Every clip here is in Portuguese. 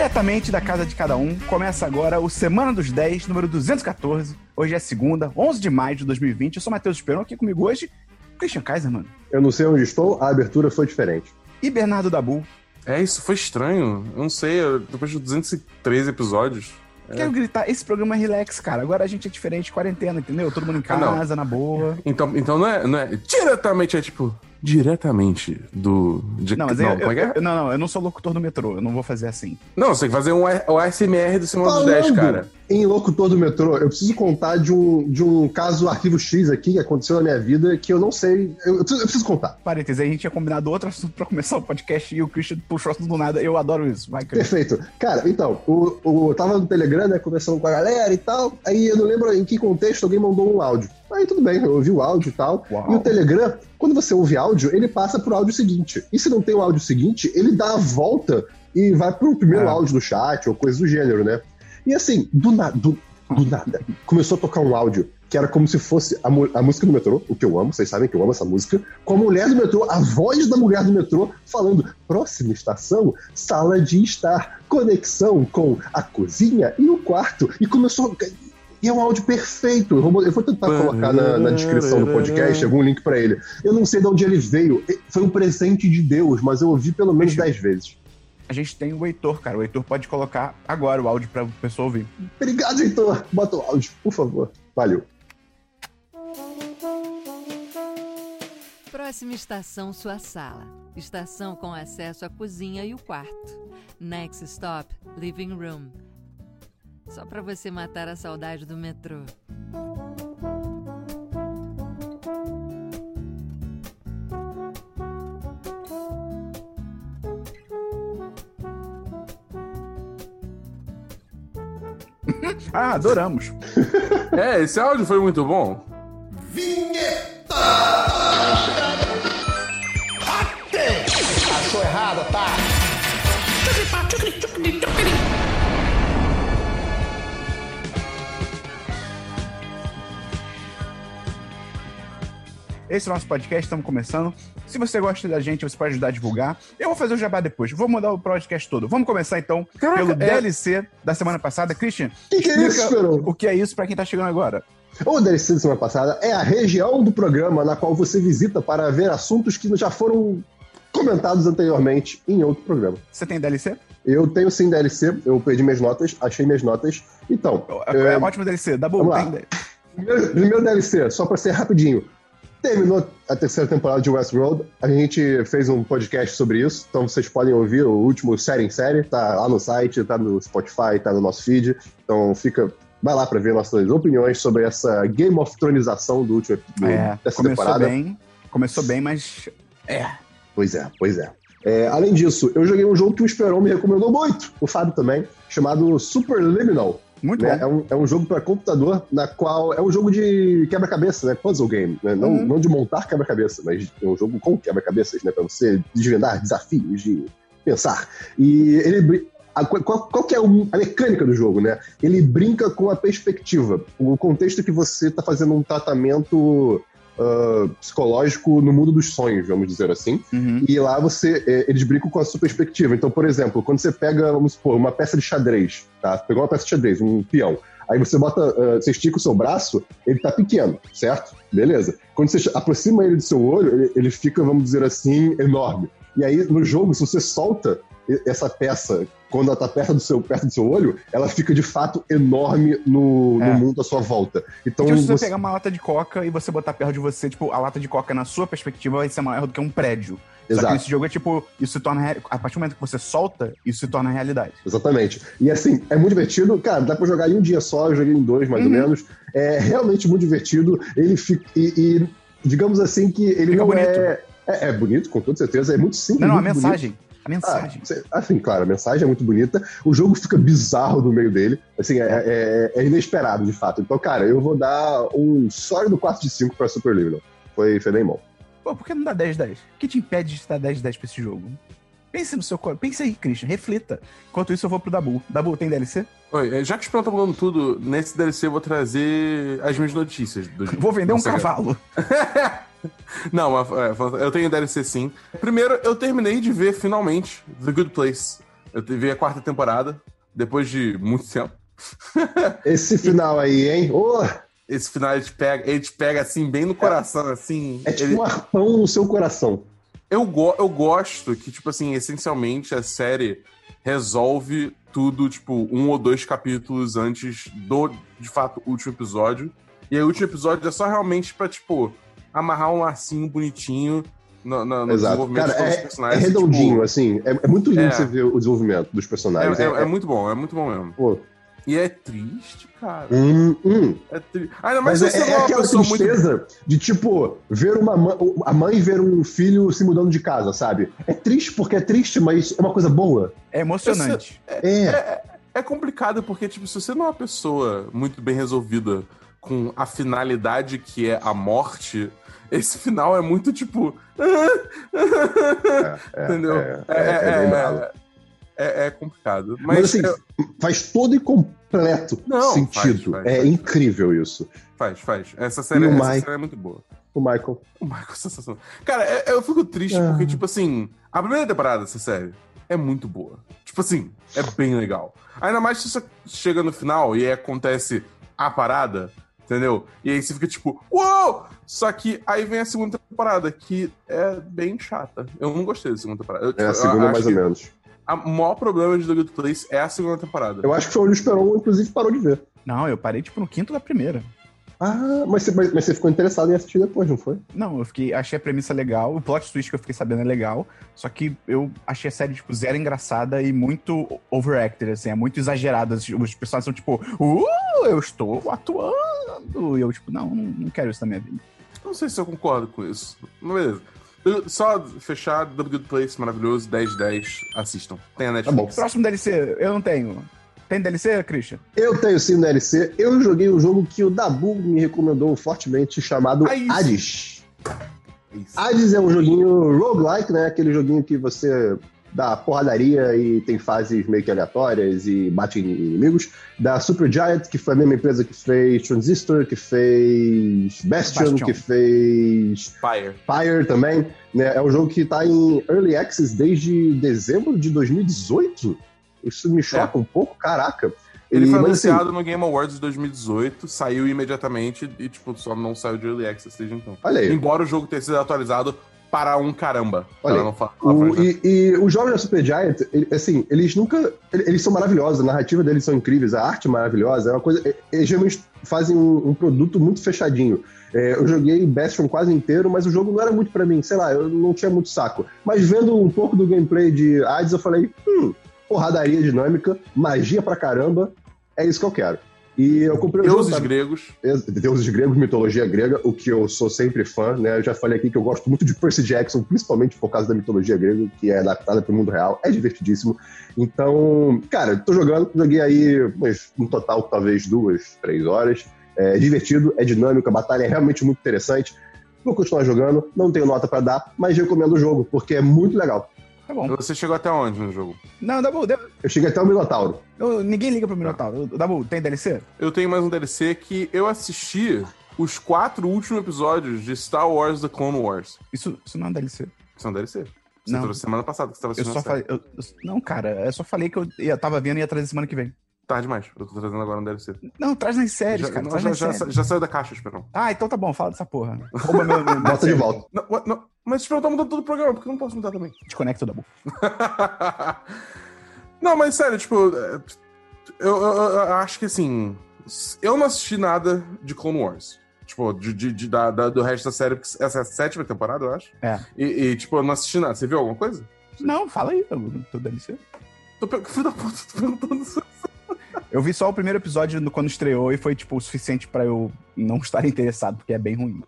Diretamente da casa de cada um, começa agora o Semana dos 10, número 214. Hoje é segunda, 11 de maio de 2020. Eu sou Matheus Esperon, aqui comigo hoje, Christian Kaiser, mano. Eu não sei onde estou, a abertura foi diferente. E Bernardo Dabu. É, isso foi estranho. Eu não sei, depois de 213 episódios. É. Quero gritar, esse programa é relax, cara. Agora a gente é diferente, quarentena, entendeu? Todo mundo em casa, ah, na boa. Então, então não, é, não é diretamente, é tipo, diretamente do. De, não, mas não, eu, eu, é? eu, não, não, eu não sou locutor do metrô, eu não vou fazer assim. Não, você tem que fazer um, o ASMR do Simão dos 10, cara. Em locutor do metrô, eu preciso contar de um, de um caso arquivo X aqui que aconteceu na minha vida que eu não sei. Eu, eu, preciso, eu preciso, contar. Parênteses, a gente tinha combinado outro assunto pra começar o podcast e o Christian puxou assunto do nada. Eu adoro isso. Vai, Christian. Perfeito. Cara, então, o, o, eu tava no Telegram, né, conversando com a galera e tal. Aí eu não lembro em que contexto alguém mandou um áudio. Aí tudo bem, eu ouvi o áudio e tal. Uau. E o Telegram, quando você ouve áudio, ele passa pro áudio seguinte. E se não tem o áudio seguinte, ele dá a volta e vai pro primeiro é. áudio do chat ou coisa do gênero, né? E assim, do, na, do, do nada, começou a tocar um áudio que era como se fosse a, a, música do metrô, o que eu amo, vocês sabem que eu amo essa música, com a mulher do metrô, a voz da mulher do metrô, falando: próxima estação, sala de estar, conexão com a cozinha e o quarto. E começou. E é um áudio perfeito. Eu vou, eu vou tentar colocar na, na, descrição do podcast algum link para ele. Eu não sei de onde ele veio. Foi um presente de Deus, mas eu ouvi pelo menos dez vezes. A gente tem o Heitor, cara. O Heitor pode colocar agora o áudio pra pessoa ouvir. Obrigado, Heitor. Bota o áudio, por favor. Valeu. Próxima estação, sua sala. Estação com acesso à cozinha e o quarto. Next stop, living room. Só para você matar a saudade do metrô. ah, adoramos. é, esse áudio foi muito bom. Vinheta! Achou errado, tá? Esse é o nosso podcast, estamos começando. Se você gosta da gente, você pode ajudar a divulgar. Eu vou fazer o jabá depois. Vou mudar o podcast todo. Vamos começar então Caraca, pelo é... DLC da semana passada. Christian, que que é isso, o que é isso para quem tá chegando agora. O DLC da semana passada é a região do programa na qual você visita para ver assuntos que já foram comentados anteriormente em outro programa. Você tem DLC? Eu tenho sim DLC, eu perdi minhas notas, achei minhas notas. Então. É, é, é ótimo DLC, dá bom. Primeiro, primeiro DLC, só para ser rapidinho. Terminou a terceira temporada de Westworld. A gente fez um podcast sobre isso, então vocês podem ouvir o último série em série. Tá lá no site, tá no Spotify, tá no nosso feed. Então fica. Vai lá para ver nossas opiniões sobre essa Game of Thronização do último do, é, dessa começou temporada. Bem, começou bem, mas. É. Pois é, pois é. é. Além disso, eu joguei um jogo que o Esperon me recomendou muito, o Fábio também, chamado Superliminal. Muito né? bom. É um, é um jogo para computador, na qual é um jogo de quebra-cabeça, né? Puzzle game. Né? Não, uhum. não de montar quebra-cabeça, mas é um jogo com quebra-cabeças, né? Para você desvendar desafios de pensar. E ele. A, qual, qual, que é a mecânica do jogo, né? Ele brinca com a perspectiva. O contexto que você está fazendo um tratamento uh, psicológico no mundo dos sonhos, vamos dizer assim. Uhum. E lá você, é, eles brincam com a sua perspectiva. Então, por exemplo, quando você pega, vamos supor, uma peça de xadrez, tá? Pegou uma peça de xadrez, um peão. Aí você bota, uh, você estica o seu braço, ele tá pequeno, certo? Beleza. Quando você aproxima ele do seu olho, ele, ele fica, vamos dizer assim, enorme. E aí, no jogo, se você solta essa peça quando ela tá perto do seu, perto do seu olho, ela fica de fato enorme no, é. no mundo à sua volta. Então, tipo, se você, você pegar uma lata de coca e você botar perto de você, tipo, a lata de coca na sua perspectiva vai ser maior do que um prédio. Exato. Só que nesse jogo é tipo, isso se torna. A partir do momento que você solta, isso se torna realidade. Exatamente. E assim, é muito divertido. Cara, dá pra jogar em um dia só, eu joguei em dois, mais uhum. ou menos. É realmente muito divertido. Ele fica. E, e digamos assim que ele fica não bonito. é. É, é bonito, com toda certeza. É muito simples. Não, não, a mensagem. Bonito. A mensagem. Ah, assim, claro, a mensagem é muito bonita. O jogo fica bizarro no meio dele. Assim, é, é, é inesperado, de fato. Então, cara, eu vou dar um sólido 4 de 5 pra Super Liminal. Foi, foi bem bom. Pô, por que não dá 10 10? O que te impede de dar 10 10 pra esse jogo? Pense no seu Pense aí, Christian, reflita. Enquanto isso, eu vou pro Dabu. Dabu, tem DLC? Oi, é, já que o Esperão tá falando tudo, nesse DLC eu vou trazer as minhas notícias. Do... Vou vender um cavalo. Não, é, eu tenho DLC sim. Primeiro, eu terminei de ver finalmente The Good Place. Eu vi a quarta temporada, depois de muito tempo. Esse final aí, hein? Oh, Esse final ele te pega, ele te pega assim, bem no coração, assim. é tipo ele- um arpão no seu coração. eu, go eu gosto que, tipo assim, essencialmente a série resolve tudo, tipo, um ou dois capítulos antes do, de fato, último episódio. E aí o último episódio é só realmente pra, tipo, amarrar um lacinho bonitinho no, no, no Exato. desenvolvimento Cara, de todos os é, é personagens. redondinho, tipo, assim. É, é muito lindo É. você ver o desenvolvimento dos personagens. é, é- É- é muito bom, é muito bom mesmo. pô, E é triste, cara. hum, hum. É tri... Ainda mais Mas se é, você é é aquela pessoa muito tristeza de, tipo, ver uma mãe, a mãe ver um filho se mudando de casa, sabe? É triste porque é triste, mas é uma coisa boa. É emocionante. É. É complicado porque, tipo, se você não é uma pessoa muito bem resolvida com a finalidade que é a morte, esse final é muito, tipo... é, Entendeu? É, é, é é- é complicado. Mas, Mas, assim, é- faz todo e completo Não, sentido. faz, faz, é faz. incrível isso. faz, faz. Essa série, E essa Mike? série é muito boa. O Michael. O Michael é sensacional. Cara, é- eu fico triste Ah. porque, tipo assim, a primeira temporada dessa série é muito boa. Tipo assim, é bem legal. Ainda mais se você chega no final e acontece a parada, entendeu? E aí você fica tipo, uou! Só que aí vem a segunda temporada, que é bem chata. Eu não gostei da segunda temporada. Eu, É a tipo, segunda, mais ou menos. A- O maior problema de The Good Place é a segunda temporada. Eu acho que foi onde o Esperon, inclusive, parou de ver. Não, eu parei, tipo, no quinto da primeira. Ah, mas você, mas, mas você ficou interessado em assistir depois, não foi? Não, eu fiquei, achei a premissa legal, o plot twist que eu fiquei sabendo é legal, só que eu achei a série, tipo, zero engraçada e muito overacted, assim, é muito exagerada. Os os personagens são, tipo, uh, eu estou atuando. E eu, tipo, não, não, quero isso na minha vida. Não sei se eu concordo com isso. Mas beleza. Só fechar The Good Place, maravilhoso, 10 de 10, assistam. Tem a Tá Netflix. bom. Próximo DLC, eu não tenho. Tem DLC, Christian? Eu tenho sim DLC. Eu joguei um jogo que o Dabu me recomendou fortemente, chamado Ah, isso. Hades. Isso. Hades é um joguinho roguelike, né? Aquele joguinho que você dá porradaria e tem fases meio que aleatórias e bate em inimigos. Da Supergiant, que foi a mesma empresa que fez Transistor, que fez Bastion, Bastion. que fez Fire. Fire também. Né? É um jogo que tá em Early Access desde dezembro de 2018. Isso me choca um pouco, caraca. Ele E, foi mas, assim, anunciado no Game Awards de 2018, saiu imediatamente e, tipo, só não saiu de Early Access desde então. Olha aí. Embora o jogo tenha sido atualizado para um caramba. Olha não fala, O- e, e os jogos da Supergiant, ele- assim, eles nunca. ele- Eles são maravilhosos, a narrativa deles são incríveis, a arte é maravilhosa, é uma coisa. Eles geralmente fazem um, um produto muito fechadinho. É, eu joguei Bastion quase inteiro, mas o jogo não era muito pra mim, sei lá, eu não tinha muito saco. Mas vendo um pouco do gameplay de Hades, eu falei, hum, porradaria dinâmica, magia pra caramba, é isso que eu quero. E eu comprei jogo. Deuses sabe? gregos. deuses gregos, mitologia grega, o que eu sou sempre fã, né? Eu já falei aqui que eu gosto muito de Percy Jackson, principalmente por causa da mitologia grega, que é adaptada para o mundo real, é divertidíssimo. Então, cara, tô jogando, joguei aí umas, no total talvez duas, três horas. É divertido, é dinâmico, a batalha é realmente muito interessante. Vou continuar jogando, não tenho nota para dar, mas recomendo o jogo, porque é muito legal. Tá bom. Você chegou até onde no jogo? Não, Dabu, Dabu, Eu cheguei até o Minotauro. eu- ninguém liga pro Minotauro. Dabu, tem DLC? Eu tenho mais um DLC que eu assisti os quatro últimos episódios de Star Wars The Clone Wars. Isso, isso não é um DLC. Isso é um DLC. Você Não. trouxe semana passada que você tava Eu assistindo só a série. falei. eu- eu- não, cara, eu só falei que eu ia, tava vendo e ia trazer semana que vem. Tarde demais. Eu tô trazendo agora um DLC. Não, traz nas séries, já, cara. não, Traz já, nas já, séries. já saiu da caixa, Esperão. Ah, então tá bom, fala dessa porra. Rouba meu. meu Bota de volta. Não, não, mas Esperão tá mudando todo o programa, porque eu não posso mudar também. Desconecta o Dabu. não, mas sério, tipo, é, eu, eu- eu acho que assim, eu não assisti nada de Clone Wars. Tipo, de, de- de- da, da- do resto da série, porque essa é a sétima temporada, eu acho. É. E, e, tipo, eu não assisti nada. Você viu alguma coisa? Não, fala aí, Dabu, do DLC. Tô, filho da puta, tô perguntando isso. Eu vi só o primeiro episódio quando estreou e foi, tipo, o suficiente pra eu não estar interessado, porque é bem ruim.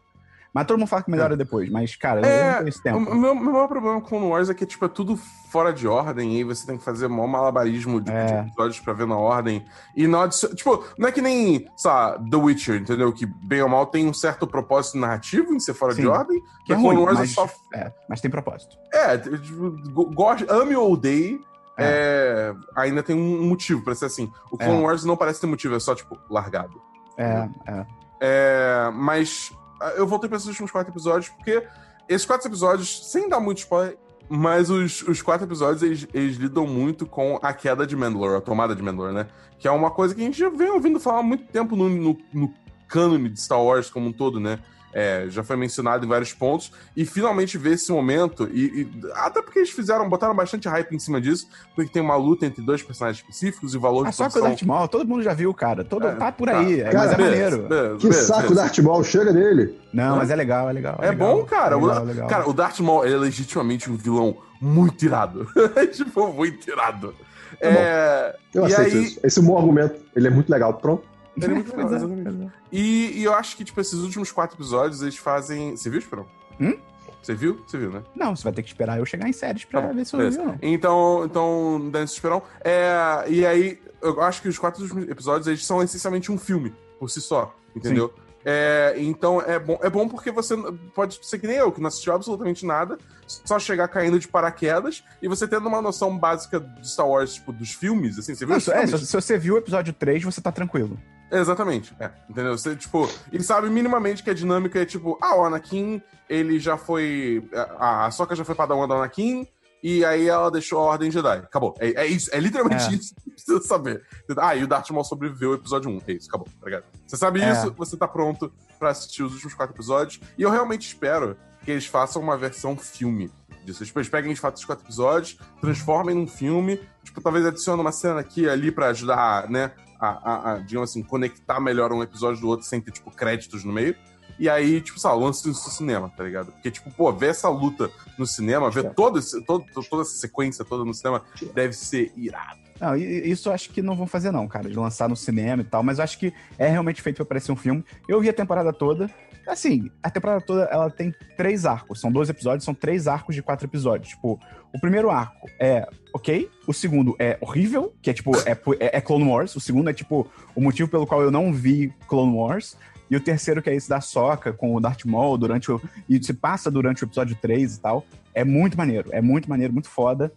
Mas todo mundo fala que melhora depois. Mas, cara, eu É, não tenho esse O tempo. o meu, meu maior problema com Clone Wars é que tipo, é tudo fora de ordem, e aí você tem que fazer maior malabarismo de, É. de episódios pra ver na ordem. E não. Tipo, não é que nem, sei lá, The Witcher, entendeu? Que bem ou mal tem um certo propósito narrativo em ser fora de Sim. ordem. Que é Clone ruim, Wars mas, é só. é, mas tem propósito. É, tipo, go- goste, ame ou odeie. É, ainda tem um motivo pra ser assim. O Clone É. Wars não parece ter motivo, é só, tipo, largado. É, é. É, mas ah, eu voltei pra esses últimos quatro episódios, porque esses quatro episódios, sem dar muito spoiler, Mas os, os quatro episódios, eles, eles lidam muito com a queda de Mandalore, a tomada de Mandalore, né? Que é uma coisa que a gente já vem ouvindo falar há muito tempo no, no, no cânone de Star Wars como um todo, né? É, já foi mencionado em vários pontos, e finalmente ver esse momento, e, e, até porque eles fizeram, botaram bastante hype em cima disso, porque tem uma luta entre dois personagens específicos e o valor Ah, de só que o Darth Maul, todo mundo já viu, cara. Todo, É, tá por tá. aí, Cara, mas é Beleza, maneiro. beleza, Que beleza, saco. Darth Maul, chega dele. Não, mas é legal, é legal. É legal, bom, cara. é O- legal, legal. Cara, o Darth Maul ele é legitimamente um vilão muito irado. tipo, muito irado. Tá é... Eu e aceito aí, isso. Esse é um bom argumento. Ele é muito legal. Pronto. Ele é muito legal, exatamente. E, e eu acho que, tipo, esses últimos quatro episódios, eles fazem. Você viu, Esperão? Hum? Você viu? Você viu, né? Não, você vai ter que esperar eu chegar em séries pra Tá ver se eu vi ou não. Então, então, Dance Esperão. É, e aí, eu acho que os quatro episódios, eles são essencialmente um filme, por si só, entendeu? É, então é bom, é bom porque você pode ser que nem eu, que não assistiu absolutamente nada, só chegar caindo de paraquedas e você tendo uma noção básica de Star Wars, tipo, dos filmes, assim, você viu Não, é, se, se você viu o episódio 3, você tá tranquilo. Exatamente, é, entendeu? Você, tipo, ele sabe minimamente que a dinâmica é tipo, ah, o Anakin, ele já foi. A, a Soka já foi padawan do Anakin, e aí ela deixou a Ordem Jedi. Acabou. É, é isso, é literalmente É. isso que precisa saber. Ah, e o Darth Maul sobreviveu ao episódio 1. É isso, acabou, tá ligado? Você sabe É. isso, você tá pronto pra assistir os últimos quatro episódios, e eu realmente espero que eles façam uma versão filme disso. Tipo, eles peguem de fato os quatro episódios, transformem num filme, tipo, talvez adicionem uma cena aqui ali pra ajudar, né, a, a, digamos assim, conectar melhor um episódio do outro sem ter, tipo, créditos no meio. E aí, tipo, sei lá, lance isso no cinema, tá ligado? Porque, tipo, pô, ver essa luta no cinema, ver todo esse, todo, toda essa sequência toda no cinema, deve ser irado. Não, isso eu acho que não vão fazer, não, cara, de lançar no cinema e tal, mas eu acho que é realmente feito pra parecer um filme. Eu vi a temporada toda. Assim, a temporada toda ela tem três arcos. São 12 episódios, são três arcos de quatro episódios. Tipo, o primeiro arco é ok, o segundo é horrível, que é tipo, é, é, é Clone Wars. O segundo é tipo o motivo pelo qual eu não vi Clone Wars. E o terceiro, que é esse da Soca com o Darth Maul durante o. E se passa durante o episódio 3 e tal. É muito maneiro. É muito maneiro, muito foda.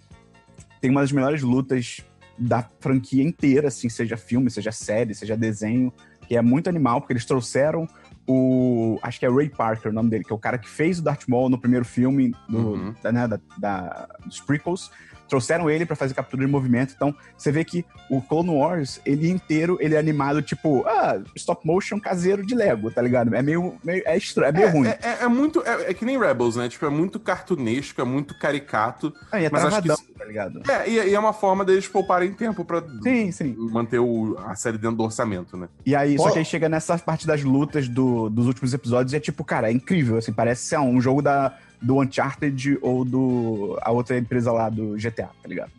Tem uma das melhores lutas da franquia inteira, assim, seja filme, seja série, seja desenho, que é muito animal, porque eles trouxeram o. Acho que é Ray Parker o nome dele, que é o cara que fez o Darth Maul no primeiro filme do, Uhum. da, né, da, da- dos prequels. Trouxeram ele pra fazer captura de movimento. Então, você vê que o Clone Wars, ele inteiro, ele é animado, tipo, ah, stop motion caseiro de Lego, tá ligado? É meio. meio é estranho, é meio ruim. É, é- é muito. É, é que nem Rebels, né? Tipo, é muito cartunesco, é muito caricato. Ah, e é mas acho que travadão, tá ligado? É, e, e é uma forma deles pouparem tempo pra Sim, sim. manter o- a série dentro do orçamento, né? E aí, só Pô. que aí chega nessa parte das lutas do- dos últimos episódios e é tipo, cara, é incrível, assim, parece ser um jogo da, do Uncharted ou do a outra empresa lá do GTA, tá ligado?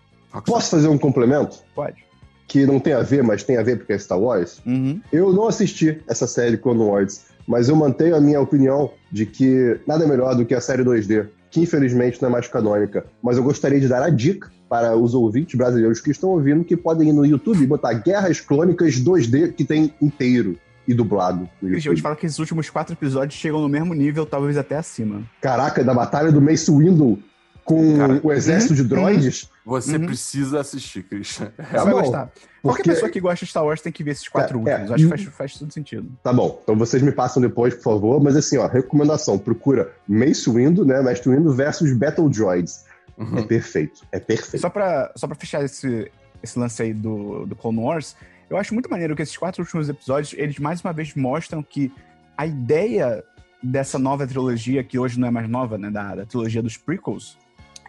Posso fazer um complemento? Pode. Que não tem a ver, mas tem a ver porque é Star Wars? Uhum. Eu não assisti essa série Clone Wars, mas eu mantenho a minha opinião de que nada é melhor do que a série 2D, que infelizmente não é mais canônica. Mas eu gostaria de dar a dica para os ouvintes brasileiros que estão ouvindo que podem ir no YouTube e botar Guerras Clônicas 2D que tem inteiro e dublado no Christian, eu te falo que esses últimos quatro episódios chegam no mesmo nível, talvez até acima. Caraca, da batalha do Mace Windu com Cara, o exército de droids. Você Uhum. precisa assistir, Christian. Você Tá vai bom, gostar. Qualquer porque- pessoa que gosta de Star Wars tem que ver esses quatro É, últimos. é. Acho que faz, faz tudo sentido. Tá bom, então vocês me passam depois, por favor. Mas assim, ó, recomendação: procura Mace Windu, né? Mestre Windu versus Battle Droids. É Uhum. perfeito, é perfeito. Só pra, só pra fechar esse, esse lance aí do, do Clone Wars, eu acho muito maneiro que esses quatro últimos episódios, eles mais uma vez mostram que a ideia dessa nova trilogia, que hoje não é mais nova, né, da, da trilogia dos prequels,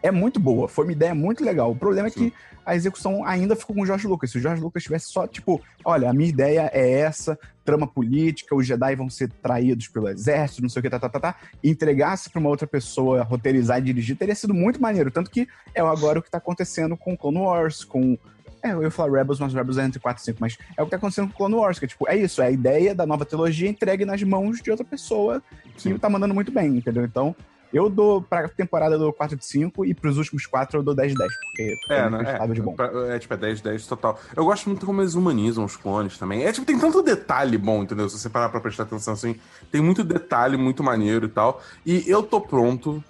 é muito boa. Foi uma ideia muito legal. O problema é Sim. que a execução ainda ficou com o George Lucas. Se o George Lucas tivesse só, tipo, olha, a minha ideia é essa, trama política, os Jedi vão ser traídos pelo exército, não sei o que, tá, tá, tá, tá, entregasse pra uma outra pessoa roteirizar e dirigir, teria sido muito maneiro. Tanto que é agora o que tá acontecendo com Clone Wars, com. É, eu ia falar Rebels, mas Rebels é entre 4 e 5, mas é o que tá acontecendo com Clone Wars, que é tipo, é isso, é a ideia da nova trilogia entregue nas mãos de outra pessoa que Sim. tá mandando muito bem, entendeu? Então, eu dou pra temporada eu dou 4 de 5 e pros últimos 4 eu dou 10 de 10, porque É, foi né? inacreditável de bom. É, é, tipo, é 10, 10 total. Eu gosto muito como eles humanizam os clones também. É tipo, tem tanto detalhe bom, entendeu? Se você parar pra prestar atenção assim, tem muito detalhe, muito maneiro e tal. E eu tô pronto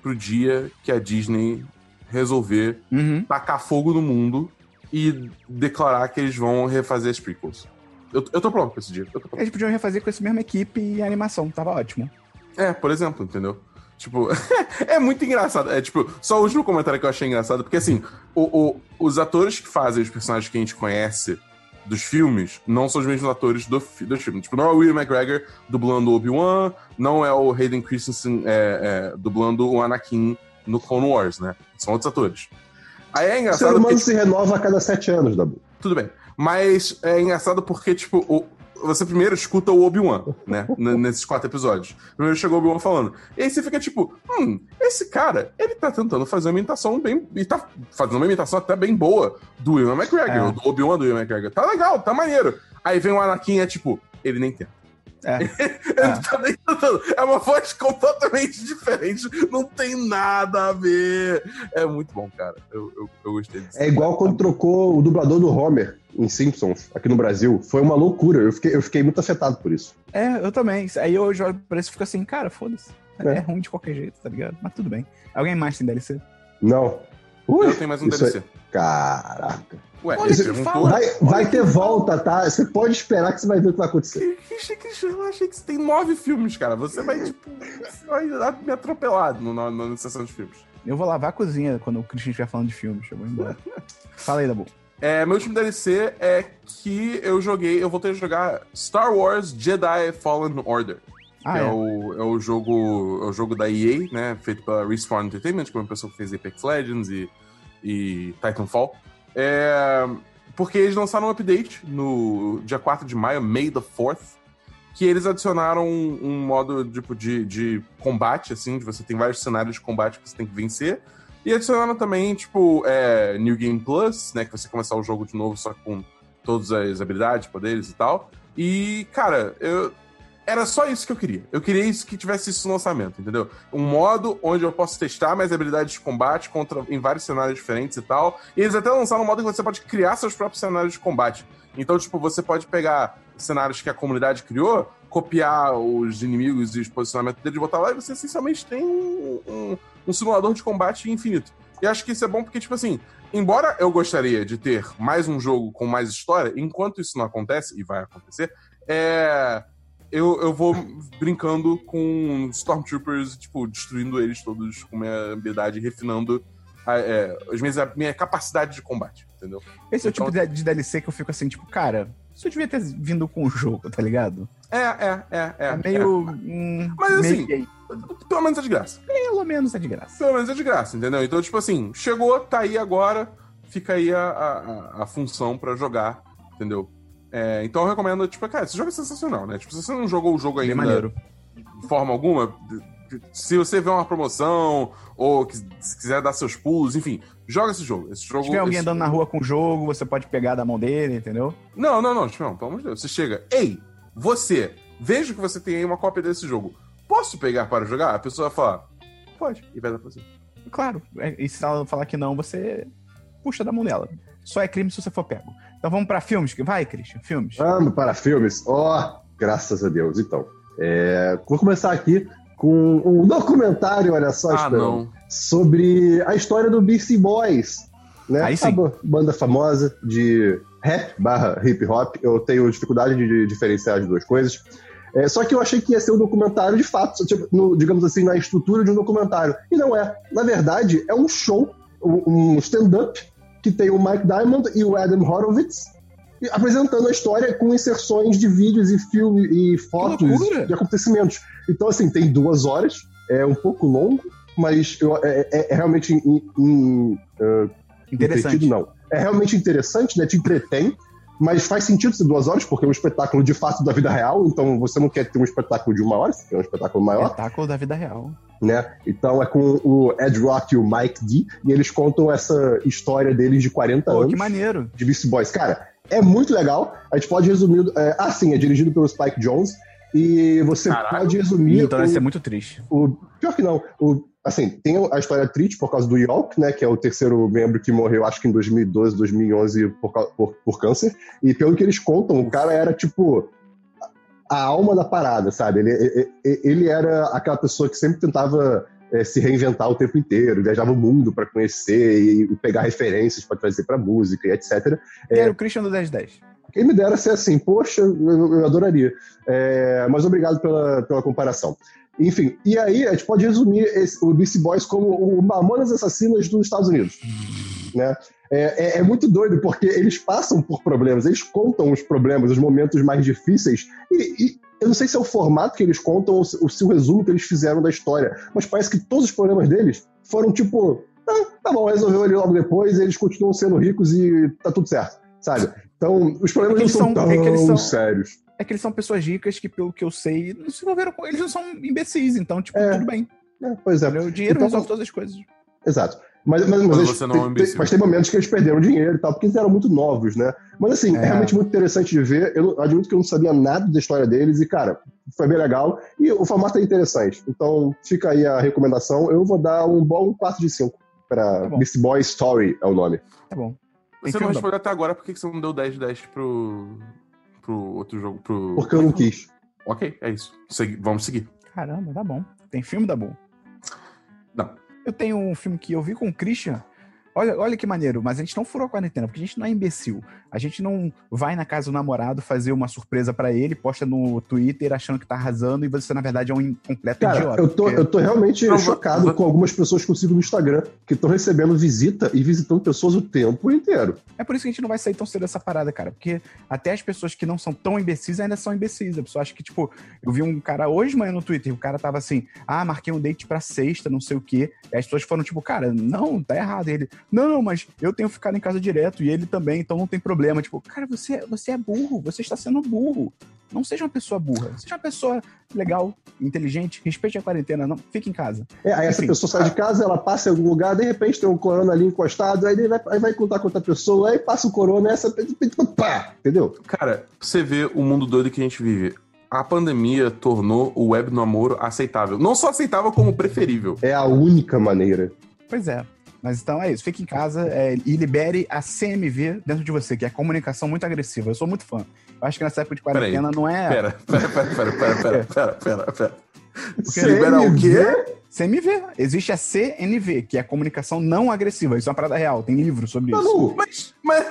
pro dia que a Disney resolver Uhum. tacar fogo no mundo e declarar que eles vão refazer as prequels. Eu, eu tô pronto pra esse dia. Eles podiam refazer com essa mesma equipe e animação, tava ótimo. É, por exemplo, entendeu? Tipo, é muito engraçado. É tipo, só o último comentário que eu achei engraçado, porque assim, o, o- os atores que fazem os personagens que a gente conhece dos filmes não são os mesmos atores do, dos filmes. Tipo, não é o Will McGregor dublando o Obi-Wan, não é o Hayden Christensen é, é, dublando o Anakin no Clone Wars, né? São outros atores. Aí é O ser engraçado humano porque, se renova a cada sete anos, Dabu. tudo bem. Mas é engraçado porque, tipo, o- você primeiro escuta o Obi-Wan, né? Nesses quatro episódios. Primeiro chegou o Obi-Wan falando. E aí você fica tipo, hum, esse cara, ele tá tentando fazer uma imitação bem. E tá fazendo uma imitação até bem boa do Will McGregor, É. do Obi-Wan do Will McGregor. Tá legal, tá maneiro. Aí vem o Anakin e é tipo, ele nem tenta. É. Não tá. É uma voz completamente diferente. Não tem nada a ver. É muito bom, cara. Eu, eu, eu gostei disso. É igual quando trocou o dublador do Homer em Simpsons, aqui no Brasil. Foi uma loucura. Eu fiquei, eu fiquei muito afetado por isso. É, eu também. Aí eu olho pra isso e fico assim, cara, foda-se. É. É. ruim de qualquer jeito, tá ligado? Mas tudo bem. Alguém mais tem DLC? Não. Ui, Eu tenho mais um DLC. aí- Caraca. Ué, Olha ele perguntou. fala. Vai, vai ter volta, tá? Você pode esperar que você vai ver o que vai acontecer. Eu achei que você tem nove filmes, cara. Você vai, tipo, você vai me atropelar no, na, na sessão de filmes. Eu vou lavar a cozinha quando o Christian estiver falando de filmes. Eu vou embora. Fala aí, Dabu. É, meu último DLC é que eu joguei, eu voltei a jogar Star Wars Jedi Fallen Order. Ah, é, é. o, é o jogo é o jogo da EA, né? Feito pela Respawn Entertainment, que é uma pessoa que fez Apex Legends e, e Titanfall. É, porque eles lançaram um update no dia 4 de maio, May the 4th, que eles adicionaram um, um modo tipo, de, de combate, assim, de você tem vários cenários de combate que você tem que vencer. E adicionaram também, tipo, é, New Game Plus, né? Que você começar o jogo de novo só com todas as habilidades, poderes e tal. E, cara, eu. Era só isso que eu queria. Eu queria isso que tivesse isso no lançamento, entendeu? Um modo onde eu posso testar minhas habilidades de combate contra, em vários cenários diferentes e tal. E eles até lançaram um modo que você pode criar seus próprios cenários de combate. Então, tipo, você pode pegar cenários que a comunidade criou, copiar os inimigos e os posicionamentos deles, botar lá e você essencialmente tem um, um, um simulador de combate infinito. E acho que isso é bom porque, tipo assim, embora eu gostaria de ter mais um jogo com mais história, enquanto isso não acontece, e vai acontecer, é. Eu, eu vou brincando com Stormtroopers, tipo, destruindo eles todos com minha habilidade, refinando a, é, as minhas, a minha capacidade de combate, entendeu? Esse é o Então- tipo de de DLC que eu fico assim, tipo, cara, isso eu devia ter vindo com o jogo, tá ligado? É, é, é, é. É, meio. hum, Mas meio assim- gay. é. Pelo menos é de graça. Pelo menos é de graça. Pelo menos é de graça, entendeu? Então, tipo assim, chegou, tá aí agora, fica aí a, a, a- a função pra jogar, entendeu? É, então eu recomendo, tipo, cara, esse jogo é sensacional, né? Tipo, se você não jogou o jogo Bem ainda maneiro. de forma alguma, se você vê uma promoção ou que- se quiser dar seus pulos, enfim, joga esse jogo. Esse jogo Se tiver alguém andando na rua com o jogo, você pode pegar da mão dele, entendeu? Não, não, não, tipo, não, pelo amor de Deus. Você chega, ei, você, vejo que você tem aí uma cópia desse jogo. Posso pegar para jogar? A pessoa vai falar, pode, e vai dar pra você. Claro. é, E se ela falar que não, você puxa da mão dela. Só é crime se você for pego. Então vamos pra filmes. Vai, Christian, filmes. Vamos para filmes. Ó, graças a Deus. Então, é, vou começar aqui com um documentário, olha só, Ah, Esperão, não. sobre a história do Beastie Boys. Né? Aí sim. A ba- banda famosa de rap barra hip hop. Eu tenho dificuldade de diferenciar as duas coisas. É, só que eu achei que ia ser um documentário de fato, tipo, no- digamos assim, na estrutura de um documentário. E não é. Na verdade, é um show, um um stand-up, que tem o Mike Diamond e o Adam Horowitz apresentando a história com inserções de vídeos e filmes e fotos de acontecimentos. Então, assim, tem duas horas, é um pouco longo, mas eu- é, é- é realmente in- in- uh, Interessante. Não. É realmente interessante, né? Te entretém, mas faz sentido ser duas horas, porque é um espetáculo de fato da vida real, então você não quer ter um espetáculo de uma hora, você quer um espetáculo maior, Espetáculo da vida real. né? Então é com o Ed Rock e o Mike D, e eles contam essa história deles de 40 Pô, anos que maneiro. de Beastie Boys. Cara, é muito legal. A gente pode resumir. É, ah, sim, é dirigido pelo Spike Jones. E você Caralho. pode resumir. Então deve o- ser muito triste. o, pior que não. O, assim, tem a história triste por causa do York, né? Que é o terceiro membro que morreu, acho que em 2012, 2011, por, por, por câncer. E pelo que eles contam, o cara era tipo. A alma da parada, sabe? Ele, ele- ele era aquela pessoa que sempre tentava eh, se reinventar o tempo inteiro, viajava o mundo para conhecer e pegar referências para trazer para música e etc. E Era o Christian do 1010. Quem me dera ser assim, poxa, eu, eu adoraria. É, mas obrigado pela, pela comparação. Enfim, e aí a gente pode resumir esse- o Beastie Boys como o Mamonas Assassinas dos Estados Unidos. Né? É, é- é muito doido, porque eles passam por problemas, eles contam os problemas, os momentos mais difíceis, e, e eu não sei se é o formato que eles contam ou se, ou se o resumo que eles fizeram da história, mas parece que todos os problemas deles foram tipo, ah, tá bom, resolveu ali logo depois, eles continuam sendo ricos e tá tudo certo, sabe? Então, os problemas É que não eles são, são- tão é que eles são- sérios. É que eles são pessoas ricas que, pelo que eu sei, não se envolveram com. Eles não são imbecis, então, tipo, É. tudo bem. É, pois é. O dinheiro Então- resolve todas as coisas. Exato. Mas, mas, mas, eles- você não é um tem- tem- mas tem momentos que eles perderam dinheiro e tal, porque eles eram muito novos, né? Mas assim, é, É. realmente muito interessante de ver. Eu admito que eu não sabia nada da história deles e, cara, foi bem legal. E o formato é interessante. Então, fica aí a recomendação. Eu vou dar um bom 4 de 5 para Tá. Beast Boy Story, é o nome. Tá bom. Você filme não respondeu até agora por que que você não deu 10 de 10 pro, pro outro jogo. Pro... Porque eu não quis. Ok, é isso. Segui- Vamos seguir. Caramba, tá bom. Tem filme da bom. Não. Eu tenho um filme que eu vi com o Christian. Olha, olha que maneiro, mas a gente não furou a quarentena, porque a gente não é imbecil. A gente não vai na casa do namorado fazer uma surpresa pra ele, posta no Twitter achando que tá arrasando e você, na verdade, é um completo Cara, idiota. eu tô, porque- eu tô realmente Não, chocado vou- com algumas pessoas que eu sigo no Instagram que estão recebendo visita e visitando pessoas o tempo inteiro. É por isso que a gente não vai sair tão cedo dessa parada, cara. Porque até as pessoas que não são tão imbecis ainda são imbecis. A pessoa acha que, tipo, eu vi um cara hoje de manhã no Twitter, o cara tava assim, ah, marquei um date pra sexta, não sei o quê. E as pessoas foram, tipo, cara, não, tá errado. E ele, não, não, mas eu tenho ficado em casa direto e ele também, então não tem problema. Tipo, cara, você, você é burro, você está sendo burro. Não seja uma pessoa burra, seja uma pessoa legal, inteligente, respeite a quarentena, não, fique em casa. É, aí essa Enfim. pessoa sai de casa, ela passa em algum lugar, de repente tem um corona ali encostado, aí ele vai, aí vai contar com outra pessoa, aí passa o corona, essa. Pá, entendeu? Cara, você ver o mundo doido que a gente vive. A pandemia tornou o web namoro aceitável. Não só aceitável, como preferível. É a única maneira. Pois é. Mas então é isso, fique em casa é, e libere a CMV dentro de você, que é a comunicação muito agressiva. Eu sou muito fã. Eu acho que nessa época de quarentena não é. Pera, pera, pera, pera, pera, pera, pera, pera, pera. Você liberar o quê? CMV. Existe a CNV, que é a comunicação não agressiva. Isso é uma parada real, tem livro sobre isso. Manu, Mas, mas,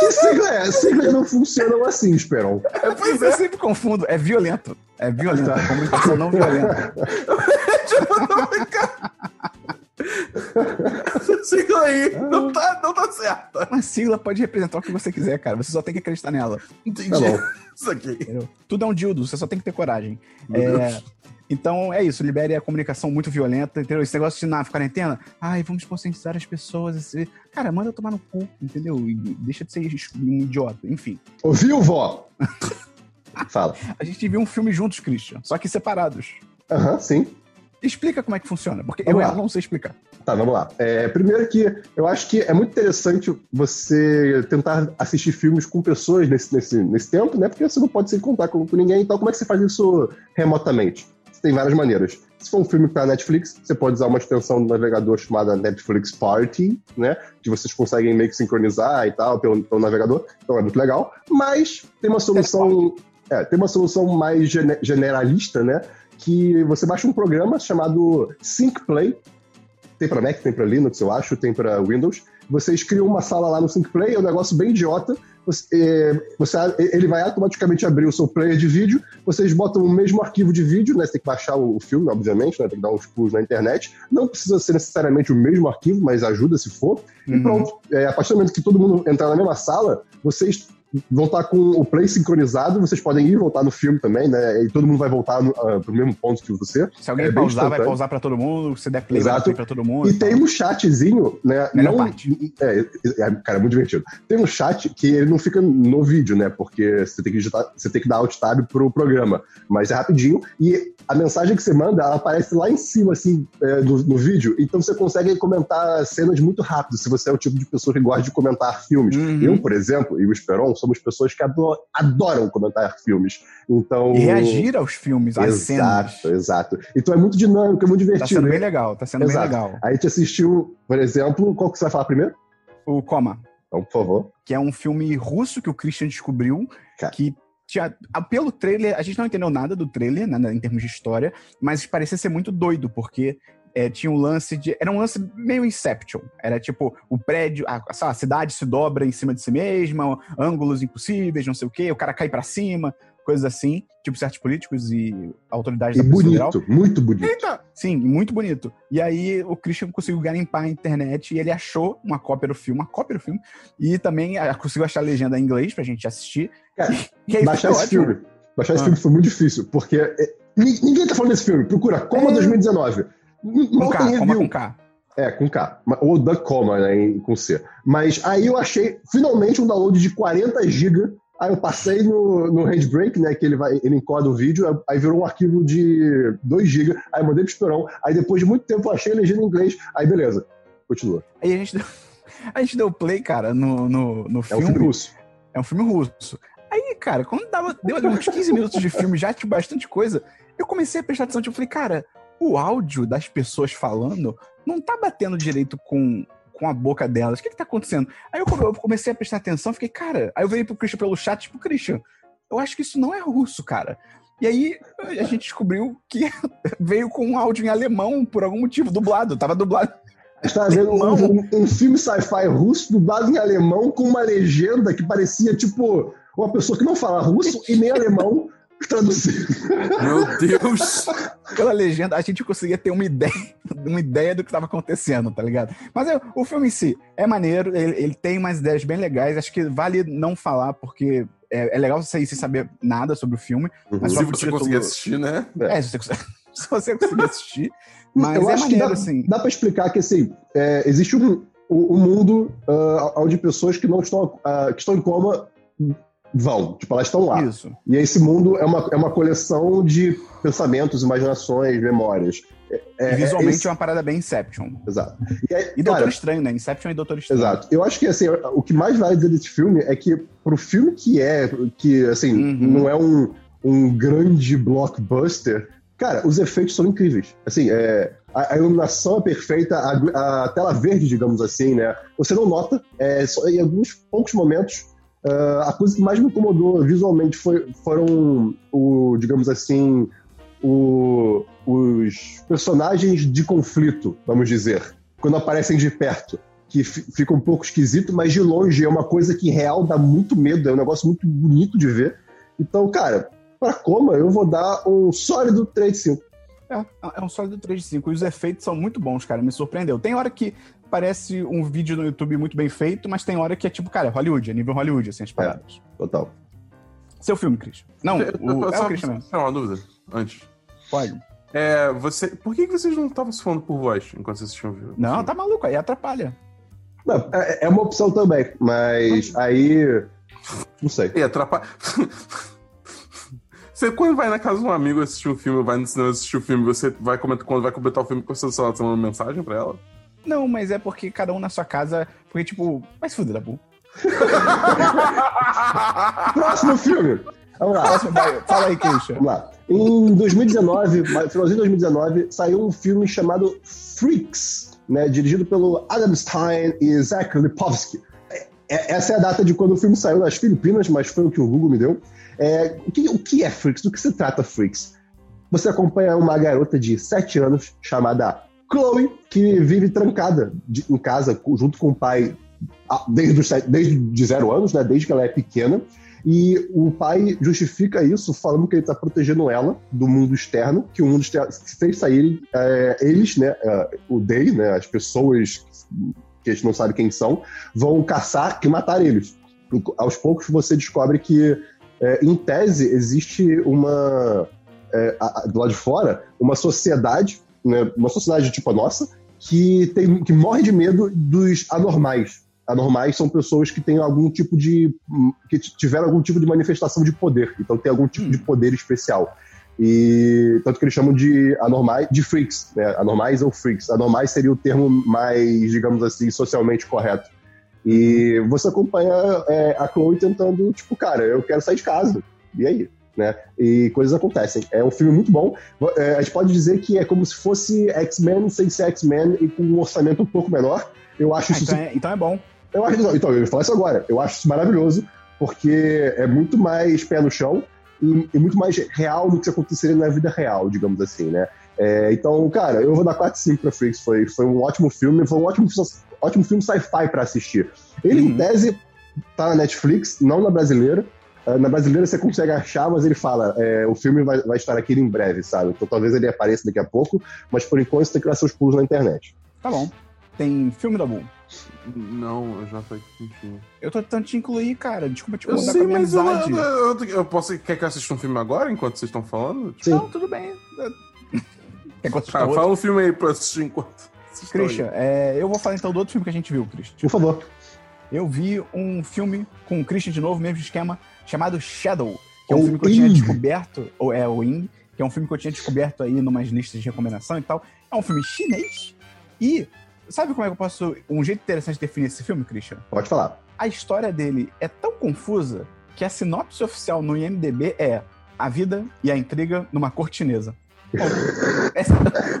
que sigla é? Siglas não funcionam assim, Esperon. Pois é. Eu sempre confundo. É violento. É violento. É comunicação não violenta. essa sigla aí não tá, não tá certa. Uma sigla pode representar o que você quiser, cara. Você só tem que acreditar nela. Entendi. Tá. Isso aqui. Entendeu? Tudo é um dildo, você só tem que ter coragem. É. Então é isso, libere a comunicação muito violenta, entendeu? Esse negócio de na quarentena, ai, vamos conscientizar as pessoas. Esse... Cara, manda tomar no cu, entendeu? E deixa de ser um idiota. Enfim. Ouviu, vó? Fala. A gente viu um filme juntos, Christian, só que separados. Aham, sim. Explica como é que funciona, porque Vamos eu lá. não sei explicar. Tá, vamos lá. É, primeiro que eu acho que é muito interessante você tentar assistir filmes com pessoas nesse, nesse, nesse tempo, né? Porque você não pode se encontrar com, com ninguém. Então, como é que você faz isso remotamente? Você tem várias maneiras. Se for um filme que tá na Netflix, você pode usar uma extensão do navegador chamada Netflix Party, né? Que vocês conseguem meio que sincronizar e tal pelo, pelo navegador. Então é muito legal. Mas tem uma solução. É, tem uma solução mais gene- generalista, né? Que você baixa um programa chamado SyncPlay, tem para Mac, tem para Linux, eu acho, tem para Windows. Vocês criam uma sala lá no SyncPlay, é um negócio bem idiota. Você, é, você- ele vai automaticamente abrir o seu player de vídeo. Vocês botam o mesmo arquivo de vídeo, né? Você tem que baixar o, filme, obviamente, né? Tem que dar uns pulos na internet. Não precisa ser necessariamente o mesmo arquivo, mas ajuda se for. E Uhum. pronto. É, a partir do momento que todo mundo entrar na mesma sala, vocês vão estar com o play sincronizado, vocês podem ir e voltar no filme também, né? E todo mundo vai voltar no, ah, pro mesmo ponto que você. Se alguém É pausar, vai pausar pra todo mundo. Se der play, vai Exato. play pra todo mundo. E tem um chatzinho, né? Melhor não, parte. É, é, cara, é muito divertido. Tem um chat que ele não fica no vídeo, né? Porque você tem que digitar, você tem que dar alt tab pro programa. Mas é rapidinho. E a mensagem que você manda, ela aparece lá em cima, assim, é, no, no vídeo. Então você consegue comentar cenas muito rápido, se você é o tipo de pessoa que gosta de comentar filmes. Uhum. Eu, por exemplo, e o Esperon, somos pessoas que ado- adoram comentar filmes. Então. E reagir aos filmes, às cenas. Exato, exato. Então é muito dinâmico, é muito Tá divertido. sendo bem legal, tá sendo Exato. bem legal. A gente assistiu, por exemplo, qual que você vai falar primeiro? O Coma, Então, por favor. que é um filme russo que o Christian descobriu, Cara. que pelo trailer, a gente não entendeu nada do trailer, né, em termos de história, mas parecia ser muito doido, porque é, tinha um lance de. Era um lance meio Inception. Era tipo, o prédio, a, a cidade se dobra em cima de si mesma, ângulos impossíveis, não sei o quê, o cara cai pra cima, coisas assim, tipo certos políticos e autoridades E da Polícia Federal. bonito, muito bonito. Eita! Sim, muito bonito. E aí o Christian conseguiu garimpar a internet e ele achou uma cópia do filme, uma cópia do filme, e também ah, conseguiu achar a legenda em inglês pra gente assistir. Cara, Baixar esse filme. Baixar esse Ah. filme foi muito difícil, porque é, ni- ninguém tá falando desse filme. Procura Coma É. 2019. N- Com Mal K, coma com K. É, com K. Ou da Coma, né, com C. Mas aí eu achei, finalmente, um download de 40 GB. Aí eu passei no, no Handbrake, né, que ele, vai, ele encoda o vídeo, aí virou um arquivo de 2 GB. Aí mandei pro Esperão. Aí depois de muito tempo eu achei legenda em inglês. Aí beleza, continua. Aí a gente deu, a gente deu play, cara, no, no, no É um filme. filme russo. É um filme russo. Aí, cara, quando dava, deu ali uns 15 minutos de filme, já tinha bastante coisa, eu comecei a prestar atenção, tipo, eu falei, cara, o áudio das pessoas falando não tá batendo direito com, com a boca delas. O que que tá acontecendo? Aí eu, come- eu comecei a prestar atenção, fiquei, cara, aí eu veio pro Christian pelo chat, tipo, Christian, eu acho que isso não é russo, cara. E aí a gente descobriu que veio com um áudio em alemão, por algum motivo, dublado, tava dublado. A gente tava vendo um, um- um filme sci-fi russo dublado em alemão com uma legenda que parecia, tipo, uma pessoa que não fala russo e nem alemão traduzido. Meu Deus! pela legenda, a gente conseguia ter uma ideia, uma ideia do que estava acontecendo, tá ligado? Mas é, o filme em si é maneiro, ele, ele tem umas ideias bem legais, acho que vale não falar, porque é, é legal você ir sem saber nada sobre o filme. Mas só Se você título- conseguir assistir, né? É, se você, consegue- se você conseguir assistir. Mas eu é acho maneiro, que dá, assim. dá pra explicar que, assim, é, existe um, um um mundo ah, onde pessoas que não estão, ah, que estão em coma vão, tipo, elas estão lá. Isso. E esse mundo é uma, é uma coleção de pensamentos, imaginações, memórias. É, E visualmente esse- é uma parada bem Inception. Exato. E, aí, E Doutor cara, Estranho, né? Inception e Doutor Estranho. Exato. Eu acho que assim, o que mais vale dizer desse filme é que pro filme que é, que assim, Uhum. não é um, um grande blockbuster, cara, os efeitos são incríveis. Assim, é, a, a iluminação é perfeita, a, a tela verde, digamos assim, né? Você não nota, é, só em alguns poucos momentos. Ah, a coisa que mais me incomodou visualmente foi, foram o, digamos assim, o- os personagens de conflito, vamos dizer, quando aparecem de perto que fi- fica um pouco esquisito, mas de longe é uma coisa que real dá muito medo, é um negócio muito bonito de ver. Então, cara, pra coma, eu vou dar um sólido 3 de 5. É, é um sólido 3 de 5. E os efeitos são muito bons, cara. Me surpreendeu. Tem hora que parece um vídeo no YouTube muito bem feito, mas tem hora que é tipo, cara, é Hollywood, é nível Hollywood, assim, as paradas. Total. Seu filme, Christian. Não, Eu- o, eu é o Christian mesmo. só uma dúvida antes. Pode. É, você, por que, que vocês não estavam se falando por voz enquanto vocês assistiam o filme? Não, tá maluco, aí atrapalha. Não, é, é uma opção também, mas aí. Não sei. E atrapalha. Você, quando vai na casa de um amigo assistir um filme, vai no cinema assistir um filme, você vai comentar, quando vai comentar o filme, você só tá mandando mensagem pra ela? Não, mas é porque cada um na sua casa. Porque, tipo, vai se fuder, Dabu. Próximo filme! Vamos lá. Próximo, Fala aí, Christian. Vamos lá. Em 2019, no finalzinho de 2019, saiu um filme chamado Freaks, né, dirigido pelo Adam Stein e Zach Lipovsky. É- Essa é a data de quando o filme saiu nas Filipinas, mas foi o que o Google me deu. É, o, que, o que é Freaks? Do que se trata Freaks? Você acompanha uma garota de 7 anos chamada Chloe, que vive trancada de- em casa junto com o pai desde, os desde de zero anos, né, desde que ela é pequena. E o pai justifica isso falando que ele está protegendo ela do mundo externo, que o mundo externo se fez saírem é, eles, né, é, o Day, né, as pessoas que a gente não sabe quem são, vão caçar e matar eles. E, aos poucos você descobre que, é, em tese, existe uma é, a- do lado de fora uma sociedade, né, uma sociedade tipo a nossa, que tem que morre de medo dos anormais. Anormais são pessoas que têm algum tipo de. que tiveram algum tipo de manifestação de poder. Então tem algum tipo de poder especial. E tanto que eles chamam de anormais, de freaks, né? Anormais ou freaks. Anormais seria o termo mais, digamos assim, socialmente correto. E você acompanha é, a Chloe tentando, tipo, cara, eu quero sair de casa. E aí? Né? E coisas acontecem. É um filme muito bom. É, a gente pode dizer que é como se fosse X-Men sem ser X-Men e com um orçamento um pouco menor. Eu acho Ah, isso então, é, então é bom. eu acho, então, eu ia falar isso agora. Eu acho isso maravilhoso, porque é muito mais pé no chão e, e muito mais real do que aconteceria na vida real, digamos assim, né? É, então, cara, eu vou dar 4 5 pra Freaks. Foi, foi um ótimo filme, foi um ótimo, ótimo filme sci-fi pra assistir. Ele, em Uhum. tese, tá na Netflix, não na brasileira. Ah, Na brasileira você consegue achar, mas ele fala, é, o filme vai, vai estar aqui em breve, sabe? Então talvez ele apareça daqui a pouco, mas por enquanto você tem que dar seus pulos na internet. Tá bom. Tem filme da Bull. Não, eu já falei que tinha. Eu tô tentando te incluir, cara. Desculpa te Eu incomodar sei, com a minha mas eu, amizade. eu, eu, eu posso. Quer que eu assista um filme agora, enquanto vocês estão falando? Sim. Não, tudo bem. Quer que eu assista Ah, fala um filme aí pra assistir enquanto. Christian, é, eu vou falar então do outro filme que a gente viu, Christian. Por favor. Eu vi um filme com o Christian de novo, mesmo esquema, chamado Shadow, que é um filme que eu tinha descoberto, ou é o Ing, que é um filme que eu tinha descoberto aí numas listas de recomendação e tal. É um filme chinês e sabe como é que eu posso um jeito interessante de definir esse filme, Christian? Pode falar. A história dele é tão confusa que a sinopse oficial no IMDb é a vida e a intriga numa essa-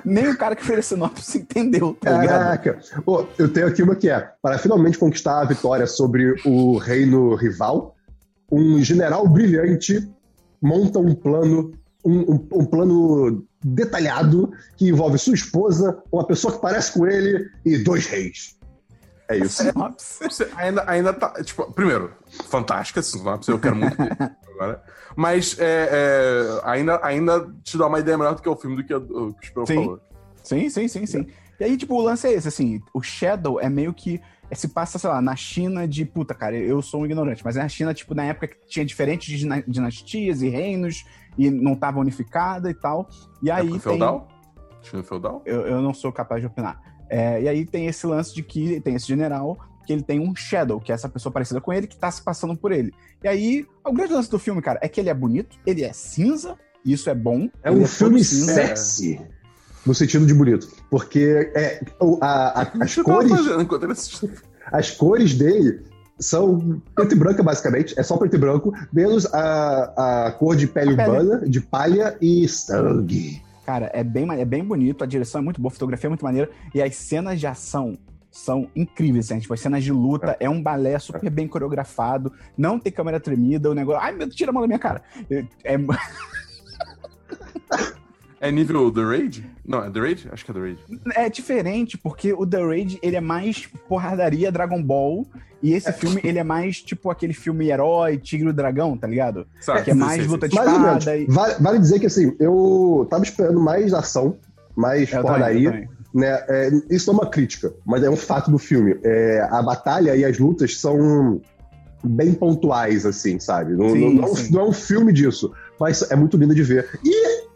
nem o cara que fez a sinopse entendeu, tá? Caraca. Pô, eu tenho aqui uma que é: para finalmente conquistar a vitória sobre o reino rival, um general brilhante monta um plano, um, um- um plano detalhado que envolve sua esposa, uma pessoa que parece com ele e dois reis. É isso. Sinopse. Você ainda, ainda tá. Tipo, primeiro, fantástica essa sinopse, eu quero muito ver agora. Mas é, é, ainda, ainda te dá uma ideia melhor do que o filme do que o que o Spiro Sim. falou. Sim, sim, sim, sim. E aí, tipo, o lance é esse, assim, o Shadow é meio que. é, se passa, sei lá, na China de. Puta, cara, eu sou um ignorante, mas é na China, tipo, na época que tinha diferentes dina- dinastias e reinos e não tava unificada e tal. E aí. Tem- feudal? China feudal? eu, eu não sou capaz de opinar. É, e aí tem esse lance de que tem esse general que ele tem um Shadow, que é essa pessoa parecida com ele, que tá se passando por ele. E aí, o grande lance do filme, cara, é que ele é bonito, ele é cinza, e isso é bom. É um todo filme cinza. sexy. No sentido de bonito. Porque é, a- a- as cores. As cores dele são preto e branca, basicamente. É só preto e branco, menos a, a cor de pele urbana, de palha e sangue. Cara, é bem, é bem bonito, a direção é muito boa, a fotografia é muito maneira, e as cenas de ação são incríveis, assim, tipo, as cenas de luta, é, um balé super bem coreografado, não tem câmera tremida, o negócio... Ai, meu Deus, tira a mão da minha cara! É, é- É nível The Raid? Não, é The Raid? Acho que é The Raid. é diferente, porque o The Raid, ele é mais porradaria Dragon Ball, e esse filme, ele é mais, tipo, aquele filme herói, Tigre e o Dragão, tá ligado? Sabe? Que é mais luta de espada e... Vale, vale dizer que, assim, eu tava esperando mais ação, mais É, eu porradaria. também. né? É, isso não é uma crítica, mas é um fato do filme. É, a batalha e as lutas são bem pontuais, assim, sabe? Não, Sim, não- não- sim. não é um filme disso, mas é muito lindo de ver. E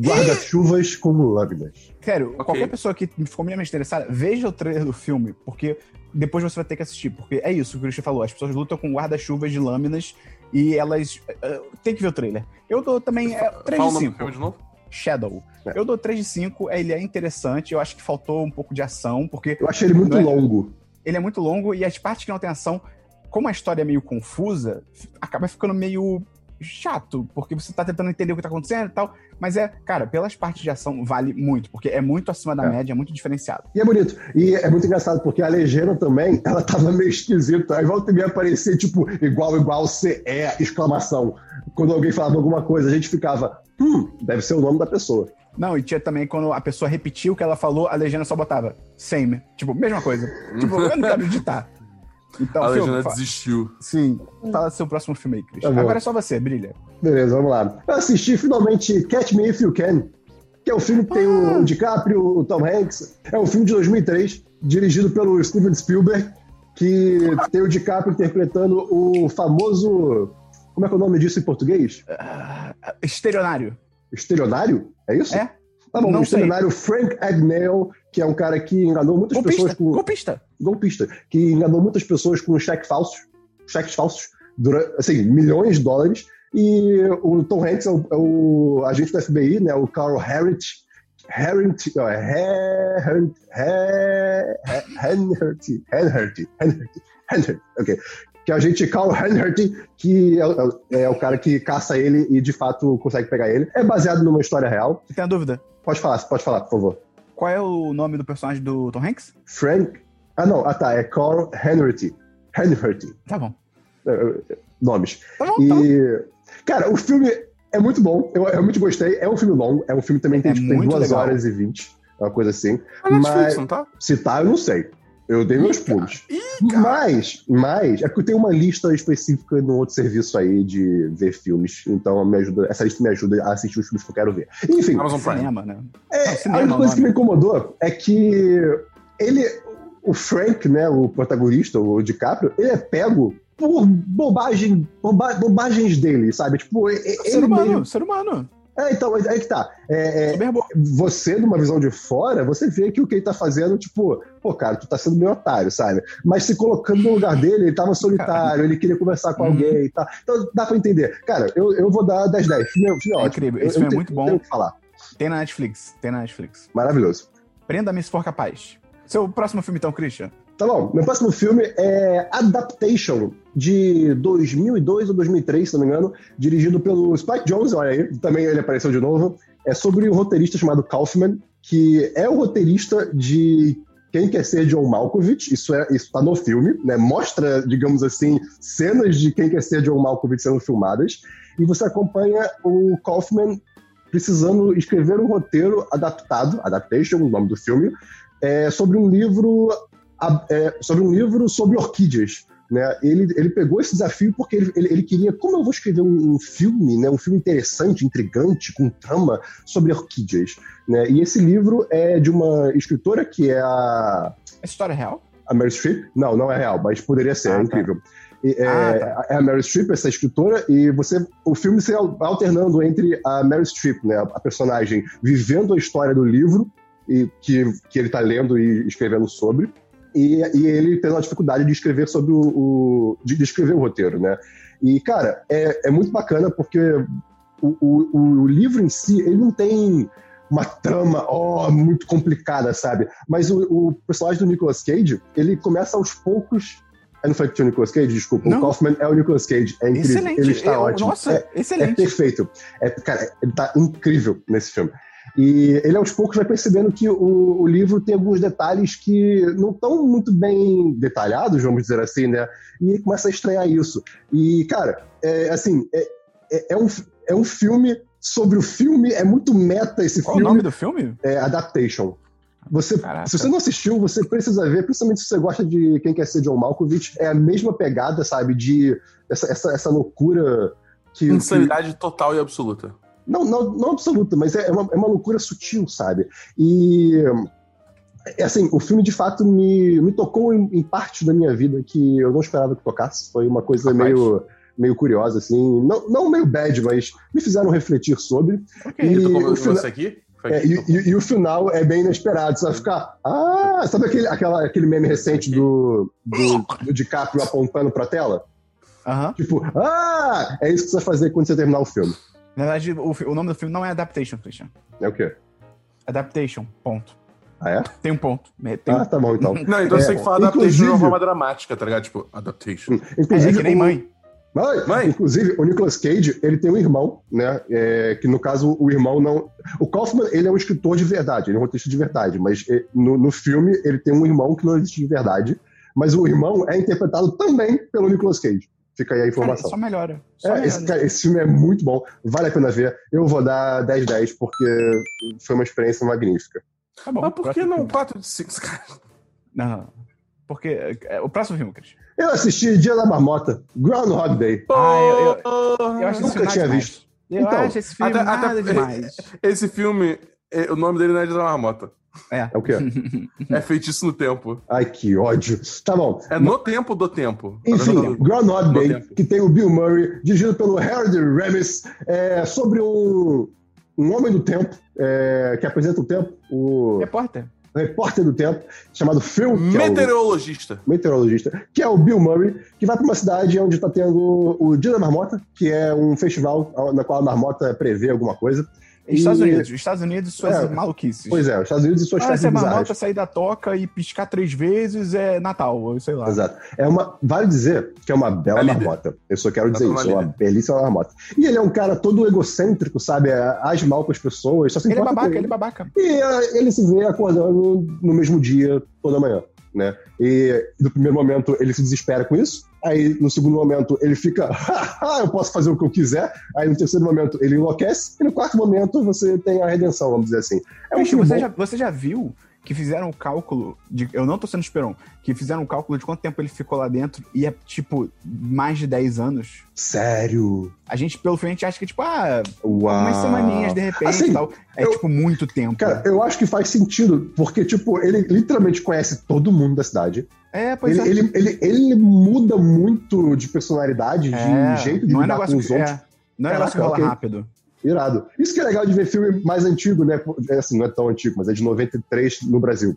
guarda-chuvas com lâminas. Sério, Ok. qualquer pessoa que ficou minimamente interessada, veja o trailer do filme, porque depois você vai ter que assistir. Porque é isso que o Christian falou: as pessoas lutam com guarda-chuvas de lâminas e elas. eh, tem que ver o trailer. Eu dou também é, 3 Fala o de nome do 5. filme de novo? Shadow. É. Eu dou 3 de 5, ele é interessante. Eu acho que faltou um pouco de ação, porque Eu achei ele muito é? longo. ele é muito longo e as partes que não tem ação, como a história é meio confusa, acaba ficando meio chato, porque você tá tentando entender o que tá acontecendo e tal. Mas é, cara, pelas partes de ação vale muito, porque é muito acima da É. média, é muito diferenciado. E é bonito. E é muito engraçado, porque a legenda também, ela tava meio esquisita. Aí volta e meia aparecer, tipo, igual, igual, CE, exclamação. Quando alguém falava alguma coisa, a gente ficava, hum, deve ser o nome da pessoa. Não, e tinha também quando a pessoa repetiu o que ela falou, a legenda só botava same. Tipo, mesma coisa. tipo, eu não quero editar. Então, a filme, legenda fa- desistiu. Sim. Fala seu próximo filme aí, Cris. Tá. Agora é só você, brilha. Beleza, vamos lá. Eu assisti finalmente Catch Me If You Can, que é o filme que tem o DiCaprio, o Tom Hanks. É um filme de 2003, dirigido pelo Steven Spielberg, que tem o DiCaprio interpretando o famoso. Como é que é o nome disso em português? Ah, Estereonário. Estelionário? É isso? É? Tá bom, Não o estelionário Frank Agnell, que é um cara que enganou muitas pessoas Golpista. com. Golpista. golpista, que enganou muitas pessoas com cheques falsos, cheques falsos, durante, assim, milhões de dólares. E o Tom Hanks é o, é o agente do FBI, né, o Carl Harrit, Harrit, é Harrit, Henherty, Henherty, Henherty, ok. Que é o agente Carl Henherty, que é, o- é o cara que caça ele e de fato consegue pegar ele. É baseado numa história real. Você tem a dúvida? Pode falar, pode falar, por favor. Qual é o nome do personagem do Tom Hanks? Frank. Ah, não, ah tá, é Carl Henherty. Henherty. Tá bom. É, é, nomes. Tá bom, tá bom. E, cara, o filme é muito bom. Eu realmente gostei. É um filme longo. É um filme também que tem, É tipo, tem muito duas legal. horas e vinte. Uma coisa assim. Ah, Netflix, Mas não tá? se tá, eu não sei. Eu dei meus pulos. Mas, mas, é que eu tenho uma lista específica no outro serviço aí de ver filmes. Então me ajuda, essa lista me ajuda a assistir os filmes que eu quero ver. Enfim, Amazon Prime. Cinema, né? é, a cinema única é o coisa que nome. me incomodou é que ele, o Frank, né, o protagonista, o DiCaprio, ele é pego por bobagem, boba- bobagens dele, sabe? Tipo, e- e- Ser ele humano, mesmo. ser humano. É, então, aí que tá. É, é, você, numa visão de fora, você vê que o que ele tá fazendo, tipo, pô, cara, tu tá sendo meio otário, sabe? Mas se colocando no lugar dele, ele tava solitário, ele queria conversar com Uhum. alguém e tal. Então dá pra entender. Cara, eu, eu vou dar 10 10. Filme, é- filme é É ótimo. incrível. Eu- Esse eu filme é tenho- muito bom. Tenho que falar. Tem na Netflix. Tem na Netflix. Maravilhoso. Prenda-me se for capaz. Seu próximo filme, então, Christian. Tá bom, meu próximo filme é Adaptation, de 2002 ou 2003, se não me engano, dirigido pelo Spike Jonze, olha aí, também ele apareceu de novo. É sobre um roteirista chamado Kaufman, que é o roteirista de Quem Quer Ser John Malkovich, isso, é, isso tá no filme, né? Mostra, digamos assim, cenas de Quem Quer Ser John Malkovich sendo filmadas, e você acompanha o Kaufman precisando escrever um roteiro adaptado, adaptation, o nome do filme, é, sobre um livro a- é, sobre um livro sobre orquídeas. Né? Ele, ele pegou esse desafio porque ele, ele, ele queria, como eu vou escrever um, um filme, né? um filme interessante, intrigante, com trama sobre orquídeas. Né? E esse livro é de uma escritora que é a, Essa história é real? a Mary Streep. Não, não é real, mas poderia ser, Ah, é tá. incrível. E, é, Ah, é a Mary Streep, essa escritora, e você, o filme se alternando entre a Mary Streep, né, a personagem, vivendo a história do livro e que, que ele está lendo e escrevendo sobre, e, e ele tendo a dificuldade de escrever sobre o, o- de, de escrever o roteiro, né? E cara, é, é muito bacana porque o, o, o livro em si ele não tem uma trama ó, muito complicada, sabe? Mas o, o personagem do Nicolas Cage, ele começa aos poucos. Eu não falei que o Nicolas Cage, desculpa. Não. O Kaufman é o Nicolas Cage. É incrível. Excelente. Ele está ótimo. Nossa, É, é excelente. perfeito. É, cara, ele tá incrível nesse filme. E ele aos poucos vai percebendo que o, o livro tem alguns detalhes que não estão muito bem detalhados, vamos dizer assim, né? E ele começa a estranhar isso. E, cara, é, assim, é, é, é um, é um filme sobre o filme, é muito meta esse Qual o filme. nome do filme? É Adaptation. Você, Caraca. se você não assistiu, você precisa ver, principalmente se você gosta de Quem Quer Ser John Malkovich, é a mesma pegada, sabe, de essa, essa, essa loucura que, que, Insanidade total e absoluta. Não, não, não absoluta, mas é uma, é uma loucura sutil, sabe? E. é assim, o filme de fato me, me tocou em, em partes da minha vida que eu não esperava que tocasse. Foi uma coisa Rapaz. meio, meio curiosa, assim. Não, não meio bad, mas me fizeram refletir sobre. Ok. E o final- você aqui? É, e, e- e o final é bem inesperado. Você vai ficar. Ah! Sabe aquele, aquela, aquele meme recente do, do, do DiCaprio apontando pra tela? Aham. Tipo, ah! É isso que você vai fazer quando você terminar o filme. Na verdade, o, o nome do filme não é Adaptation, Christian. É o quê? Adaptation, ponto. Ah, é? Tem um ponto. Tem Ah, tá bom então. Não, então É, você tem que falar adaptation de inclusive- uma forma dramática, tá ligado? Tipo, adaptation. É, é Inclusive, que nem o- mãe. Mãe, Mãe? Inclusive, o Nicolas Cage, ele tem um irmão, né? é, que no caso, o irmão não. O Kaufman, ele é um escritor de verdade, ele é um roteirista de verdade, mas é, no, no filme ele tem um irmão que não existe de verdade, mas o irmão é interpretado também pelo Nicolas Cage. Fica aí a Cara, informação. só melhora. Só É, melhora. esse, cara, esse filme é muito bom, vale a pena ver. Eu vou dar 10-10, porque foi uma experiência magnífica. Tá bom. Mas por que não filme. 4 de 5? Cara, Não, não. Porque. é, o próximo filme, Christian. Eu assisti Dia da Marmota, Groundhog Day. Ah, eu- eu-. Eu acho Nunca tinha demais. visto. Eu Então, acho esse filme até- nada até- demais. Esse filme, é, o nome dele não é de Marmota. É o quê? É feitiço no tempo. Ai, que ódio. Tá bom. É no tempo do tempo. Enfim, No- Groundhog Day, que tem o Bill Murray, dirigido pelo Harold Ramis, é sobre um, um homem do tempo, é, que apresenta o tempo, o Repórter. repórter do tempo, chamado Phil, que é o Meteorologista. meteorologista, que é o Bill Murray, que vai para uma cidade onde está tendo o Dia da Marmota, que é um festival na qual a marmota prevê alguma coisa. Estados E- Unidos. Estados Unidos, suas É. maluquices. Pois é, os Estados Unidos e suas Ah, festas a bizarras. marmota sair da toca e piscar três vezes é Natal, sei lá. Exato. É uma, vale dizer que é uma bela É líder. marmota. Eu só quero dizer Tá isso, é uma belíssima marmota. E ele é um cara todo egocêntrico, sabe? É, Age mal com as pessoas, só se Ele é babaca, com ele é babaca. E é, ele se vê acordando no mesmo dia, toda manhã, né? E no primeiro momento ele se desespera com isso. Aí no segundo momento ele fica, "Haha, eu posso fazer o que eu quiser. Aí no terceiro momento ele enlouquece. E no quarto momento você tem a redenção, vamos dizer assim. É um filme você bom. já, você já viu que fizeram o cálculo de. Eu não tô sendo esperon, que fizeram o cálculo de quanto tempo ele ficou lá dentro e é, tipo, mais de 10 anos. Sério? A gente, pelo frente, acha que, tipo, ah, Uau. umas semaninhas de repente Assim, e tal. É, eu- tipo, muito tempo. Cara, eu acho que faz sentido, porque, tipo, ele literalmente conhece todo mundo da cidade. é, pois Ele, é. ele, ele, ele muda muito de personalidade, É, de jeito de não é lidar negócio com os que, outros. é, não é negócio que Caraca, rola ok. rápido. Irado. Isso que é legal de ver filme mais antigo, né? É Assim, não é tão antigo, mas é de 93 no Brasil.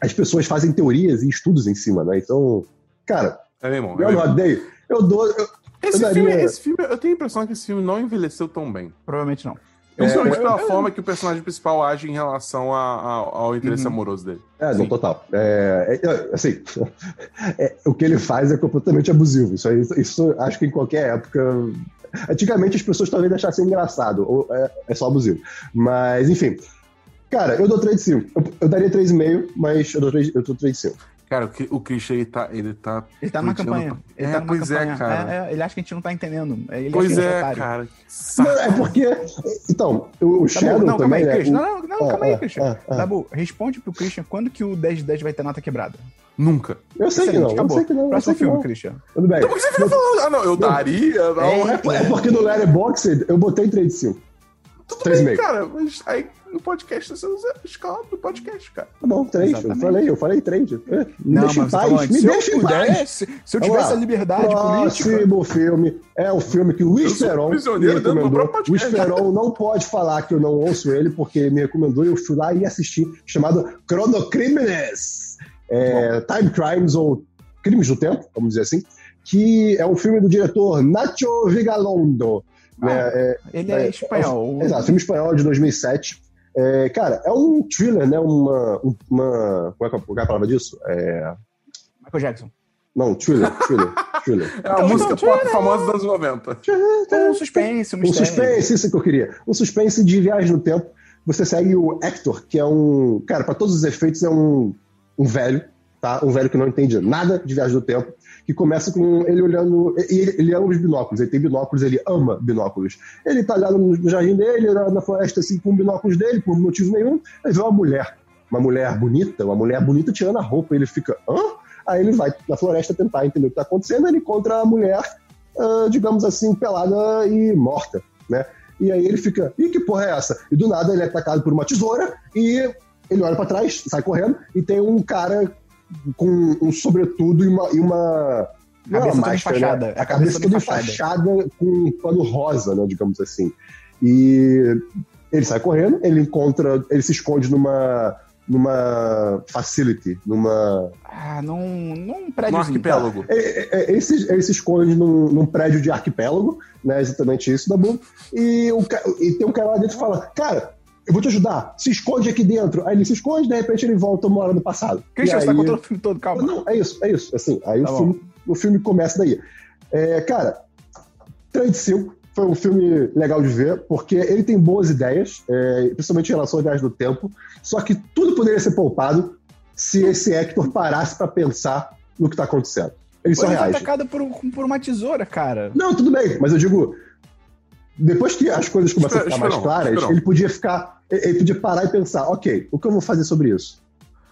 As pessoas fazem teorias e estudos em cima, né? Então, cara, É meu irmão. É eu odeio. Eu dou. eu- Esse, eu filme, daria- esse filme, eu tenho a impressão que esse filme não envelheceu tão bem. Provavelmente não. Principalmente É, pela eu- forma que o personagem principal age em relação a- a- ao interesse Uhum. amoroso dele. É, não, total. É, é, é, assim, é, o que ele faz é completamente abusivo. Isso, aí- isso acho que em qualquer época. Antigamente as pessoas talvez achassem engraçado, ou é, é só abusivo. Mas, enfim. Cara, eu dou 3 de 5. Eu, eu daria 3,5, mas eu dou 3, eu dou 3 de 5. Cara, o, Christian, ele tá, ele tá Ele tá numa curtindo- campanha. Ele É, tá numa pois é, campanha. cara. É, é, ele acha que a gente não tá entendendo. Ele Pois que é, otário. cara. que. Não, é porque. Então, o, Dabu, Shadow não, calma aí, né, Christian. Não, não, não, Ah, calma aí, ah, Christian. ah, ah. Dabu, responde pro Christian quando que o 10 de 10 vai ter nota quebrada. Nunca. Eu sei que Excelente, não, eu acabou. sei que não. Eu Próximo que filme, não. Christian. Tudo bem. Então por que você fica falando? Ah, não, eu daria. Não. É, É, é porque no Letterboxd eu botei 3 de 5. Tudo 3,5. bem, cara. Mas aí no podcast você usa escalado do podcast, cara. Tá bom, 3. Eu Exatamente. falei, eu falei 3. Me Não, deixa em paz. Me se eu deixa em paz. se eu tivesse a liberdade política. Próximo filme é o filme que o Eu Luiz sou Peron me recomendou. próprio Luiz podcast. Peron não pode falar que eu não ouço ele, porque ele me recomendou e eu fui lá e assisti, chamado Chronocrímenes. É, Time Crimes, ou Crimes do Tempo, vamos dizer assim, que é um filme do diretor Nacho Vigalondo. Ah, né? É, Ele é, é, espanhol. Exato, filme espanhol de 2007. É, cara, é um thriller, né? Uma. uma como, é que é, qual é a palavra disso? É, Michael Jackson. não, thriller, thriller, thriller. É a Então, música então, pop famosa dos anos 90. Um suspense, um Um suspense, isso que eu queria. Um suspense de viagem no tempo. Você segue o Hector, que é um. Cara, para todos os efeitos, é um, um velho, tá? Um velho que não entende nada de viagem no tempo. Que começa com ele olhando. E ele, ele ama os binóculos, ele tem binóculos, ele ama binóculos. Ele tá lá no, jardim dele, na, floresta, assim, com binóculos dele, por motivo nenhum. Ele vê uma mulher. Uma mulher bonita, uma mulher bonita tirando a roupa. Ele fica. hã? Aí ele vai na floresta tentar entender o que tá acontecendo. Ele encontra a mulher, ah, digamos assim, pelada e morta, né? E aí ele fica, ih, que porra é essa? E do nada ele é atacado por uma tesoura e ele olha pra trás, sai correndo e tem um cara com um sobretudo e uma. E uma não Cabeça uma toda máscara, enfaixada. né? A cabeça cabeça toda enfaixada com um pano rosa, né, digamos assim. E ele sai correndo, ele encontra, ele se esconde numa numa facility, numa Ah, num, num No prédiozinho. arquipélago. é, é, é, ele, se, ele se esconde num, num prédio de arquipélago, né? Exatamente isso, Dabu. E, o, e tem um cara lá dentro que fala: Cara, eu vou te ajudar, se esconde aqui dentro. Aí ele se esconde, de repente ele volta uma hora no passado. Christian, E você tá aí- contando o filme todo, calma. Não, é isso, é isso. Assim, aí Tá o, bom. filme, o filme começa daí. É, cara, 3 de 5. Foi um filme legal de ver, porque ele tem boas ideias, é, principalmente em relação à viagem do tempo. Só que tudo poderia ser poupado se esse Hector parasse pra pensar no que tá acontecendo. Ele só Ele foi reage. atacado por, por uma tesoura, cara. Não, tudo bem, mas eu digo. Depois que as coisas começam Espera- a ficar mais claras, Esperão. ele podia ficar. Ele podia parar e pensar, ok, o que eu vou fazer sobre isso?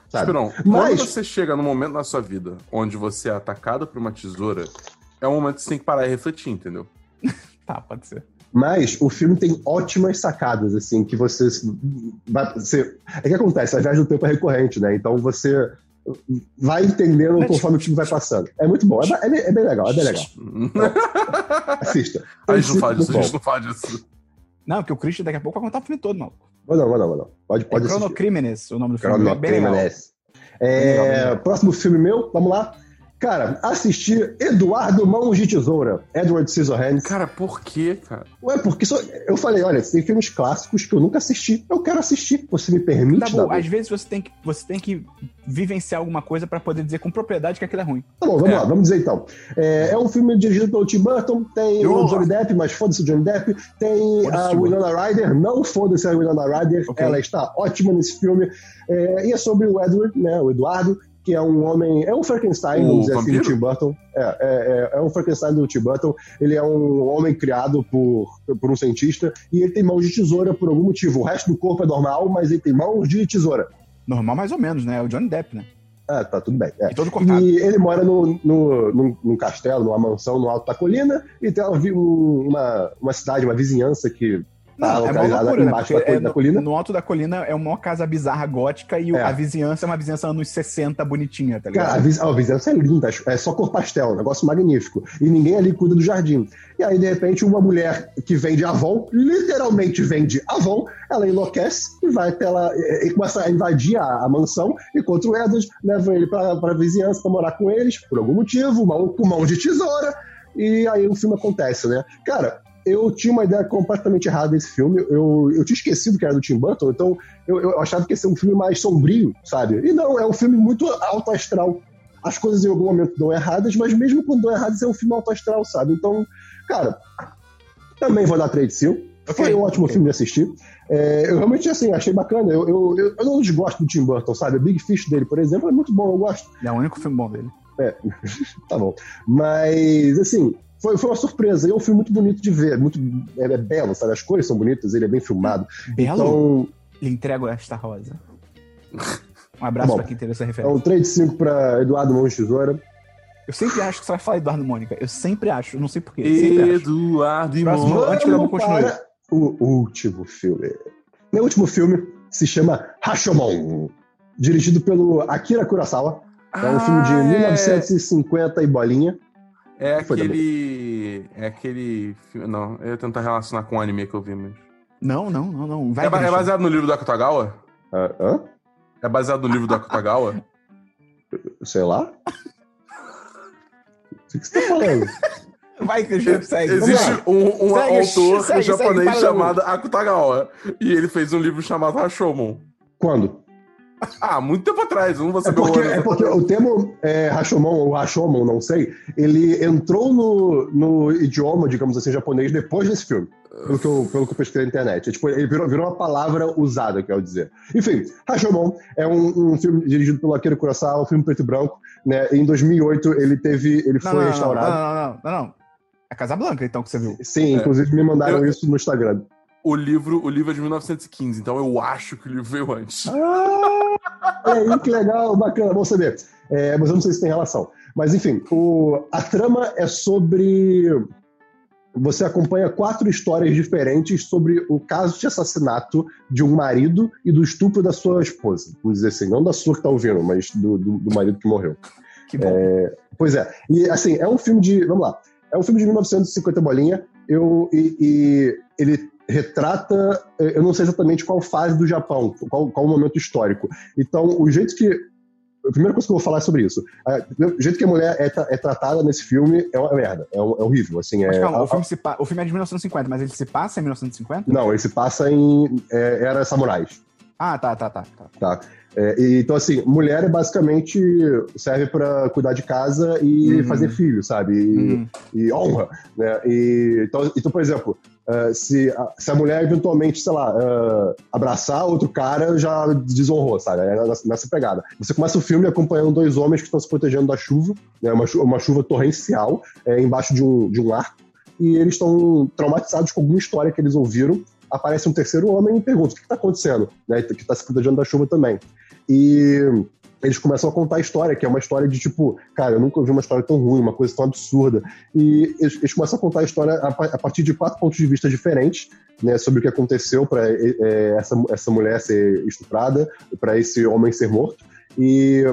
Sabe? Esperão, Mas- quando você chega num momento na sua vida onde você é atacado por uma tesoura, é um momento que você tem que parar e refletir, entendeu? Tá, pode ser. Mas o filme tem ótimas sacadas, assim, que você. vai- você é que acontece, a viagem do tempo é recorrente, né? Então você vai entendendo Mas- conforme o filme vai passando. É muito bom, é, é bem- é bem legal, é bem legal. Assista. a gente não fala disso, a gente não fala disso. Não, porque o Christian daqui a pouco vai contar o filme todo, não. bom. Não, não, não, não. Pode, É pode. Chronocrimenes, o nome do filme. É. Chronocrimenes. É, legal. próximo filme meu, vamos lá. Cara, assisti Eduardo Mãos de Tesoura, Edward Scissorhands. Cara, por quê, cara? Ué, porque só- eu falei, olha, tem filmes clássicos que eu nunca assisti. Eu quero assistir. Você me permite? Dabu, Dabu? às vezes você tem que, você tem que vivenciar alguma coisa pra poder dizer com propriedade que aquilo é ruim. Tá bom, vamos É. lá, vamos dizer então. É, é um filme dirigido pelo Tim Burton, tem o Oh. Johnny Depp, mas foda-se o Johnny Depp, tem a o Winona Ryder, não foda-se a Winona Ryder, Ok. ela está ótima nesse filme. É, e é sobre o Edward, né, o Eduardo, que é um homem, é um Frankenstein, vamos dizer assim, do Tim Burton. É, é, é, é um Frankenstein do Tim Burton. Ele é um homem criado por, por um cientista e ele tem mãos de tesoura por algum motivo. O resto do corpo é normal, mas ele tem mãos de tesoura. Normal mais ou menos, né? É o Johnny Depp, né? Ah, tá, tudo bem. É. E todo cortado. E ele mora no, no, num, num castelo, numa mansão no alto da colina, e tem uma, um- uma, uma cidade, uma vizinhança que tá Não, é localizada loucura, né? embaixo Porque da, é co- da no, colina. no alto da colina é uma casa bizarra gótica e É. a vizinhança é uma vizinhança anos 60 bonitinha, tá ligado? Cara, a, vis- a vizinhança é linda, é só cor pastel, um negócio magnífico. E ninguém ali cuida do jardim. E aí, de repente, uma mulher que vende Avon, literalmente vende Avon, ela enlouquece e vai até ela e, e começa a invadir a, a mansão, enquanto o Edward leva ele pra, pra vizinhança pra morar com eles, por algum motivo, com mão de tesoura, e aí o filme acontece, né? Cara, eu tinha uma ideia completamente errada desse filme. Eu, eu tinha esquecido que era do Tim Burton, então eu, eu achava que ia ser um filme mais sombrio, sabe? E não, é um filme muito alto astral. As coisas em algum momento dão erradas, mas mesmo quando dão erradas, é um filme alto astral, sabe? Então, cara, também vou dar 3 de 5. Ok, Foi um ótimo ok. filme de assistir. É, eu realmente, assim, achei bacana. Eu, eu, eu, eu não desgosto do Tim Burton, sabe? O Big Fish dele, por exemplo, é muito bom, eu gosto. É o único filme bom dele. Tá bom. Mas, assim, foi, foi uma surpresa. E é um filme muito bonito de ver. Muito, é, é belo, sabe? As cores são bonitas, ele é bem filmado. Belo, Então, lhe entrego esta rosa. Um abraço Bom, pra quem teve essa é referência. um 3 de 5 pra Eduardo Mão Tesoura. Eu sempre acho que você vai falar Eduardo Mônica. Eu sempre acho, não sei porquê. Eduardo e Mon- antes que eu continue. o último filme. Meu último filme se chama Rashomon, dirigido pelo Akira Kurosawa. É um filme de Ah, 1950 e bolinha. É Foi aquele. É aquele. filme- Não, eu ia tentar relacionar com o anime que eu vi, mas. Não, não, não, não. Vai, É, é baseado no livro do Akutagawa? Ah, hã? É baseado no livro do Akutagawa? Sei lá. O que você tá falando? Vai, Christian, segue. Existe um, um Segue, autor segue, segue, japonês fala chamado Akutagawa. E ele fez um livro chamado Rashomon. Quando? Ah, muito tempo atrás, não vou É saber porque, o ano. é porque o termo é, Rashomon ou Rashomon, não sei, ele entrou no, no idioma, digamos assim, japonês depois desse filme. Pelo que eu, pelo que eu pesquisei na internet. É, tipo, ele virou, virou uma palavra usada, quero dizer. Enfim, Rashomon é um, um filme dirigido pelo Akira Kurosawa, um filme preto e branco. Né? Em 2008 ele teve, ele Não, foi não, não, restaurado. Não, não, não, não, não. É Casablanca, então, que você viu. Sim, inclusive me mandaram Eu- isso no Instagram. O livro, o livro é de 1915, então eu acho que o livro veio antes. Ah, aí, que legal, bacana, bom saber. É, mas eu não sei se tem relação. Mas enfim, o- a trama é sobre. Você acompanha quatro histórias diferentes sobre o caso de assassinato de um marido e do estupro da sua esposa. Vamos dizer assim, não da sua que tá ouvindo, mas do, do, do marido que morreu. Que bom. Pois é. E assim, é um filme de. Vamos lá. É um filme de 1950 bolinha. Eu, e, e ele retrata. Eu não sei exatamente qual fase do Japão, qual, qual o momento histórico. Então, o jeito que. A primeira coisa que eu vou falar é sobre isso. É, O jeito que a mulher é, é tratada nesse filme é uma merda. É, é horrível. Assim, é, calma, a- o filme, se o filme é de 1950, mas ele se passa em 1950? Não, ele se passa em. É, era samurais. Ah, tá, tá, tá. tá. Tá? É, e, então, assim, mulher é basicamente serve pra cuidar de casa e Uhum. fazer filho, sabe? E, Uhum. e honra, né? E, então, então, por exemplo, eh, se, a, se a mulher eventualmente, sei lá, eh, abraçar outro cara, já desonrou, sabe? É nessa, nessa pegada. Você começa o filme acompanhando dois homens que estão se protegendo da chuva, né? Uma, uma chuva torrencial, eh, embaixo de um, de um arco, e eles estão traumatizados com alguma história que eles ouviram. Aparece um terceiro homem e pergunta: o que está acontecendo? Né? Que está se protegendo da chuva também. E eles começam a contar a história, que é uma história de tipo, cara, eu nunca ouvi uma história tão ruim, uma coisa tão absurda. E eles, eles começam a contar a história a, a partir de quatro pontos de vista diferentes, né, sobre o que aconteceu para essa, essa mulher ser estuprada, para esse homem ser morto. E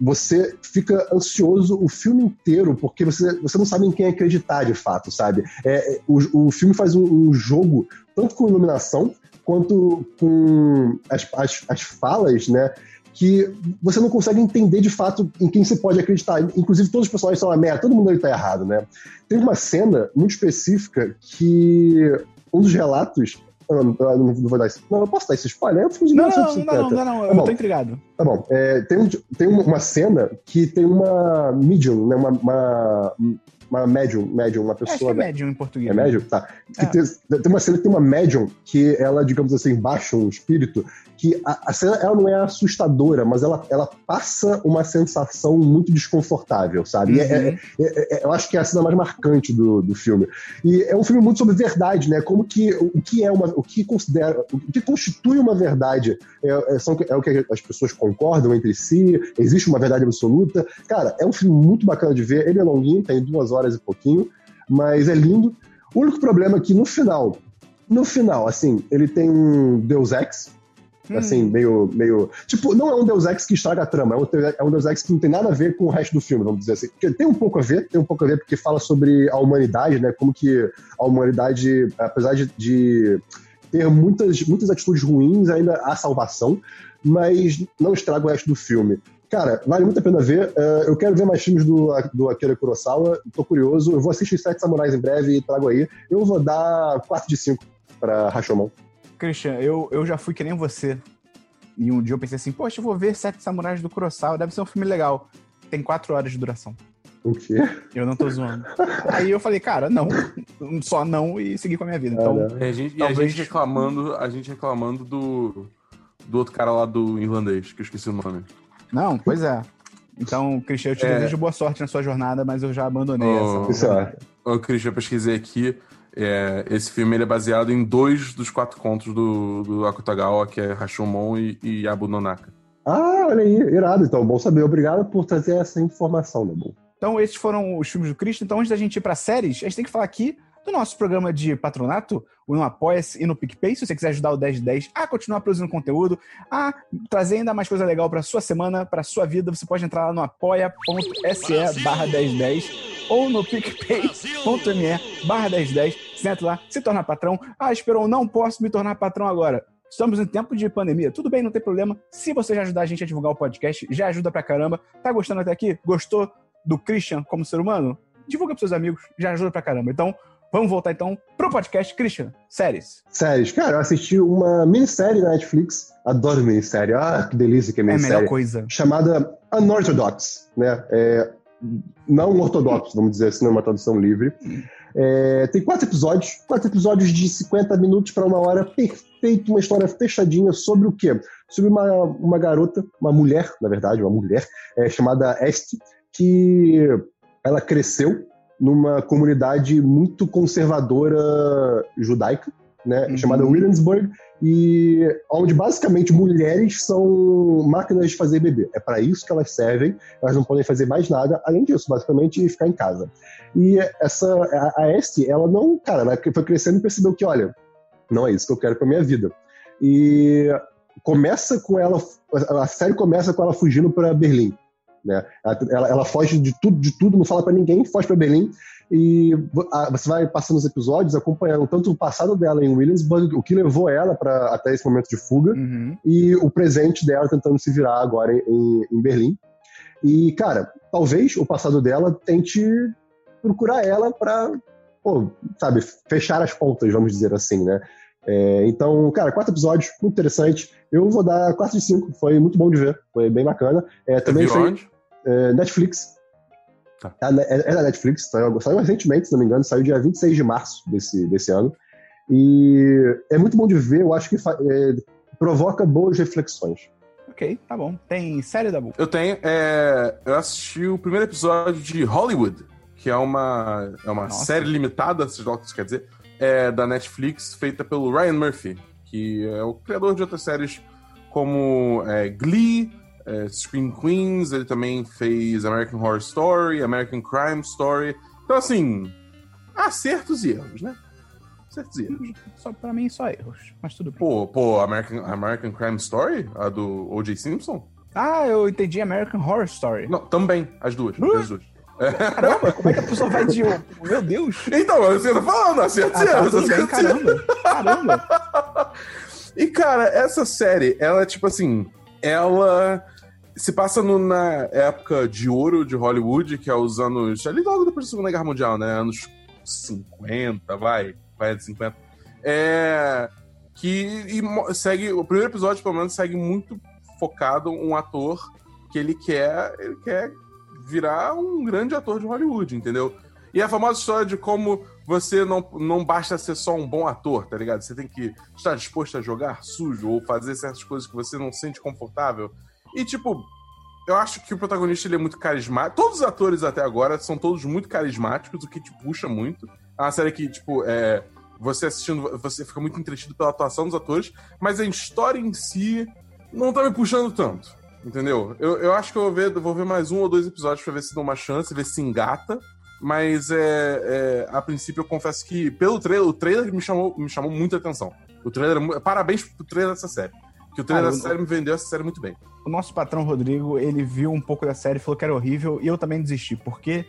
você fica ansioso o filme inteiro, porque você, você não sabe em quem acreditar de fato, sabe? É, é, o, o filme faz um, um jogo tanto com iluminação quanto com as, as, as falas, né? Que você não consegue entender de fato em quem você pode acreditar. Inclusive, todos os personagens são uma merda, todo mundo ali tá errado, né? Tem uma cena muito específica que um dos relatos. Não, não, não, não vou dar isso. Não, eu posso dar esse spoiler? É um filme de Não, não, 1950. não, não, não, não, Tá eu bom. tô intrigado. Tá bom. É, tem um- tem uma, uma cena que tem uma medium, né, uma, uma- uma médium, médium, uma Acho que pessoa. é médium em português. É médium? Tá. Que É. tem, tem uma cena que tem uma médium que ela, digamos assim, baixa um espírito, que a, a cena ela não é assustadora, mas ela, ela passa uma sensação muito desconfortável, sabe? É- é- Uhum. é- é- eu acho que é a cena mais marcante do, do filme. E é um filme muito sobre verdade, né? Como que o, que é uma, o que considera, o que constitui uma verdade é, é- são, é o que as pessoas concordam entre si. Existe uma verdade absoluta. Cara, é um filme muito bacana de ver. Ele é longuinho, tem duas horas e pouquinho, mas é lindo. O único problema é que no final, no final, assim, ele tem um Deus Ex, Hum. assim, meio, meio. Tipo, não é um Deus Ex que estraga a trama, é um, é um Deus Ex que não tem nada a ver com o resto do filme, vamos dizer assim. Porque tem um pouco a ver, tem um pouco a ver porque fala sobre a humanidade, né? Como que a humanidade, apesar de, de ter muitas, muitas atitudes ruins, ainda há salvação, mas não estraga o resto do filme. Cara, vale muito a pena ver. Eh, eu quero ver mais filmes do, do Akira Kurosawa, tô curioso. Eu vou assistir Sete Samurais em breve e trago aí. Eu vou dar 4 de 5 pra Rashomon. Christian, eu, eu já fui que nem você. E um dia eu pensei assim, poxa, eu vou ver Sete Samurais do Kurosawa, deve ser um filme legal. Tem quatro horas de duração. O quê? Eu não tô zoando. Aí eu falei, cara, não. Só não e segui com a minha vida. Então, Ah, E a gente, e a Talvez- gente reclamando, a gente reclamando do, do outro cara lá do irlandês, que eu esqueci o nome. Não, pois é. Então, Christian, eu te É. desejo boa sorte na sua jornada, mas eu já abandonei Oh. essa. Isso é. Ô, eu pesquisei aqui. é, esse filme ele é baseado em dois dos quatro contos do, do Akutagawa, que é Rashomon e, e Abu Nonaka. Ah, olha aí, irado. Então, bom saber. Obrigado por trazer essa informação, meu bom. Então, esses foram os filmes do Cristo. Então, antes da gente ir para séries, a gente tem que falar aqui do nosso programa de patronato, o no Apoia-se e no PicPay. Se você quiser ajudar o 1010 a continuar produzindo conteúdo, a trazer ainda mais coisa legal para sua semana, para sua vida, você pode entrar lá no apoia.se barra 1010 ou no picpay.me barra 1010. Você entra lá, se torna patrão. Ah, esperou, não posso me tornar patrão agora. Estamos em tempo de pandemia. Tudo bem, não tem problema. Se você já ajudar a gente a divulgar o podcast, já ajuda pra caramba. Tá gostando até aqui? Gostou do Christian como ser humano? Divulga pros seus amigos, já ajuda pra caramba. Então, vamos voltar então pro podcast Christian, séries. Séries. Cara, eu assisti uma minissérie na Netflix. Adoro minissérie. Ah, que delícia que é É a minissérie. melhor coisa. chamada Unorthodox, né? É, não ortodoxo, vamos dizer assim, não é uma tradução livre. É, tem quatro episódios, quatro episódios de 50 minutos para uma hora, perfeito, uma história fechadinha sobre o quê? Sobre uma, uma garota, uma mulher, na verdade, uma mulher, é, chamada Este, que ela cresceu numa comunidade muito conservadora judaica, né, Uhum. chamada Williamsburg, e onde basicamente mulheres são máquinas de fazer bebê. É para isso que elas servem, elas não podem fazer mais nada, além disso, basicamente ficar em casa. E essa a, a Este, ela não, cara, ela foi crescendo e percebeu que, olha, não é isso que eu quero para minha vida. E começa com ela, a série começa com ela fugindo para Berlim. Né? Ela, ela, foge de tudo, de tudo, não fala para ninguém, foge para Berlim e a- você vai passando os episódios acompanhando tanto o passado dela em Williamsburg, o que levou ela para até esse momento de fuga, Uhum. e o presente dela tentando se virar agora em, em Berlim. E, cara, talvez o passado dela tente procurar ela pô, sabe, fechar as pontas, vamos dizer assim, né? É, então, cara, quatro episódios, muito interessante. Eu vou dar 4 de 5, foi muito bom de ver, foi bem bacana. É, também Viu foi onde? é, Netflix. Tá. É, é- é da Netflix, saiu, saiu recentemente, se não me engano, saiu dia 26 de março desse, desse ano. E é muito bom de ver, eu acho que é, provoca boas reflexões. Ok, tá bom. Tem série da Bu. Eu tenho. é, eu assisti o primeiro episódio de Hollywood, que é uma, é uma Nossa. série limitada, seja lá o que isso quer dizer, é, da Netflix, feita pelo Ryan Murphy, que é o criador de outras séries como é, Glee, é, Scream Queens, ele também fez American Horror Story, American Crime Story. Então, assim, acertos e erros, né? Acertos e erros. Só, pra mim, só erros. Mas tudo bem. Pô, pô American, American Crime Story, a do O.J. Simpson? Ah, eu entendi American Horror Story. Não, também, as duas. Uh! As duas. Caramba, como é que a pessoa vai de. Meu Deus! Então, você tá falando, acertos Ah, tá, tudo bem, caramba. Caramba. E, cara, essa série, ela é tipo assim, ela se passa no- na época de ouro de Hollywood, que é os anos. Ali logo depois da Segunda Guerra Mundial, né? Anos 50, vai, vai de 50. É. Que e segue. O primeiro episódio, pelo menos, segue muito focado um ator que ele quer. Ele quer virar um grande ator de Hollywood, entendeu? E a famosa história de como você não, não basta ser só um bom ator, tá ligado? Você tem que estar disposto a jogar sujo ou fazer certas coisas que você não sente confortável. E, tipo, eu acho que o protagonista ele é muito carismático. Todos os atores até agora são todos muito carismáticos, o que te puxa muito. É uma série que, tipo, é, você assistindo, você fica muito entretido pela atuação dos atores, mas a história em si não tá me puxando tanto. Entendeu? Eu, eu acho que eu vou ver, vou ver mais um ou dois episódios pra ver se dá uma chance, ver se engata. Mas é, é, a princípio eu confesso que pelo trailer, o trailer me chamou, me chamou muita atenção. O trailer, é parabéns pro trailer dessa série. Que o trailer Ah, dessa série me vendeu essa série muito bem. O nosso patrão Rodrigo, ele viu um pouco da série, falou que era horrível, e eu também desisti, porque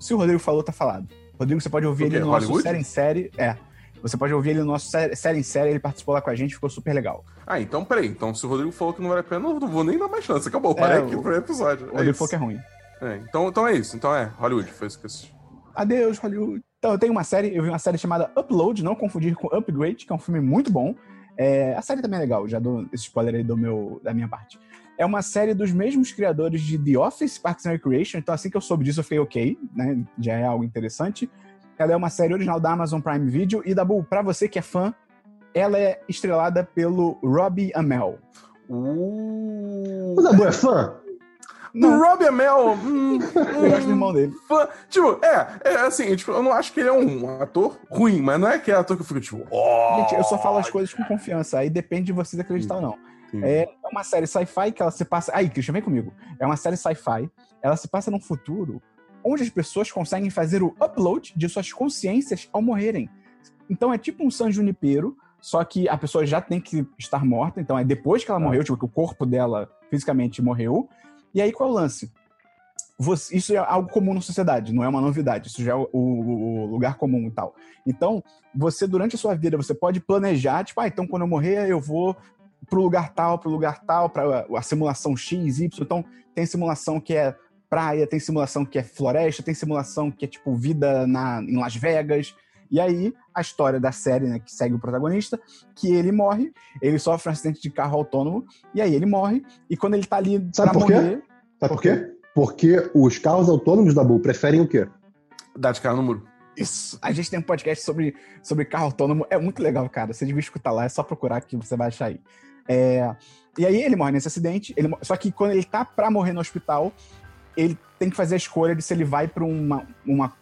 se o Rodrigo falou, tá falado. Rodrigo, você pode ouvir ele no nosso série em série. É. Você pode ouvir ele no nosso série, em série, ele participou lá com a gente, ficou super legal. Ah, então peraí. Então se o Rodrigo falou que não vale a pena, eu não vou nem dar mais chance. Acabou, parei É, aqui o- pro primeiro episódio. O É Rodrigo isso. falou que é ruim. É, então, então é isso. Então é, Hollywood, foi isso que eu assisti. Adeus, Hollywood. Então, eu tenho uma série, eu vi uma série chamada Upload, não confundir com Upgrade, que é um filme muito bom. É, a série também é legal, já dou esse spoiler aí do meu, da minha parte. É uma série dos mesmos criadores de The Office, Parks and Recreation, então assim que eu soube disso eu fiquei ok, né? Já é algo interessante. Ela é uma série original da Amazon Prime Video e, Dabu, pra você que é fã, ela é estrelada pelo Robbie Amell. Uh... O Dabu é fã? O Não, Robbie Amell. hum, eu gosto do hum, irmão dele. fã. Tipo, é, é assim, tipo, eu não acho que ele é um ator ruim, mas não é aquele ator que eu fico tipo, ó. Gente, eu só falo as coisas com confiança, aí depende de vocês acreditar ou não. É uma série sci-fi que ela se passa. Aí, Christian, vem comigo. É uma série sci-fi. Ela se passa num futuro onde as pessoas conseguem fazer o upload de suas consciências ao morrerem. Então é tipo um San Junipero, só que a pessoa já tem que estar morta. Então é depois que ela Tá. morreu, tipo, que o corpo dela fisicamente morreu. E aí qual é o lance? Você- isso é algo comum na sociedade, não é uma novidade. Isso já é o, o- o lugar comum e tal. Então, você, durante a sua vida, você pode planejar, tipo, ah, então quando eu morrer, eu vou pro lugar tal, pro lugar tal, para a simulação X, Y. Então, tem simulação que é praia, tem simulação que é floresta, tem simulação que é tipo vida na, em Las Vegas. E aí, a história da série, né, que segue o protagonista, que ele morre, ele sofre um acidente de carro autônomo, e aí ele morre, e quando ele tá ali Sabe pra por quê? morrer. Sabe por quê? Porque os carros autônomos da Dabu preferem o quê? Dá de cara no muro. Isso. A gente tem um podcast sobre, sobre carro autônomo. É muito legal, cara. Você devia escutar lá, é só procurar que você vai achar aí. É, E aí ele morre nesse acidente. Ele... Só que quando ele tá pra morrer no hospital, ele tem que fazer a escolha de se ele vai pra uma, uma-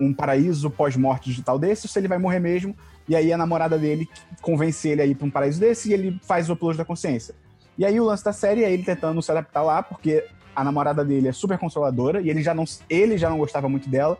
um paraíso pós-morte digital desse ou se ele vai morrer mesmo. E aí a namorada dele convence ele a ir pra um paraíso desse e ele faz o upload da consciência. E aí o lance da série é ele tentando se adaptar lá, porque a namorada dele é super controladora e ele já não, ele já não gostava muito dela.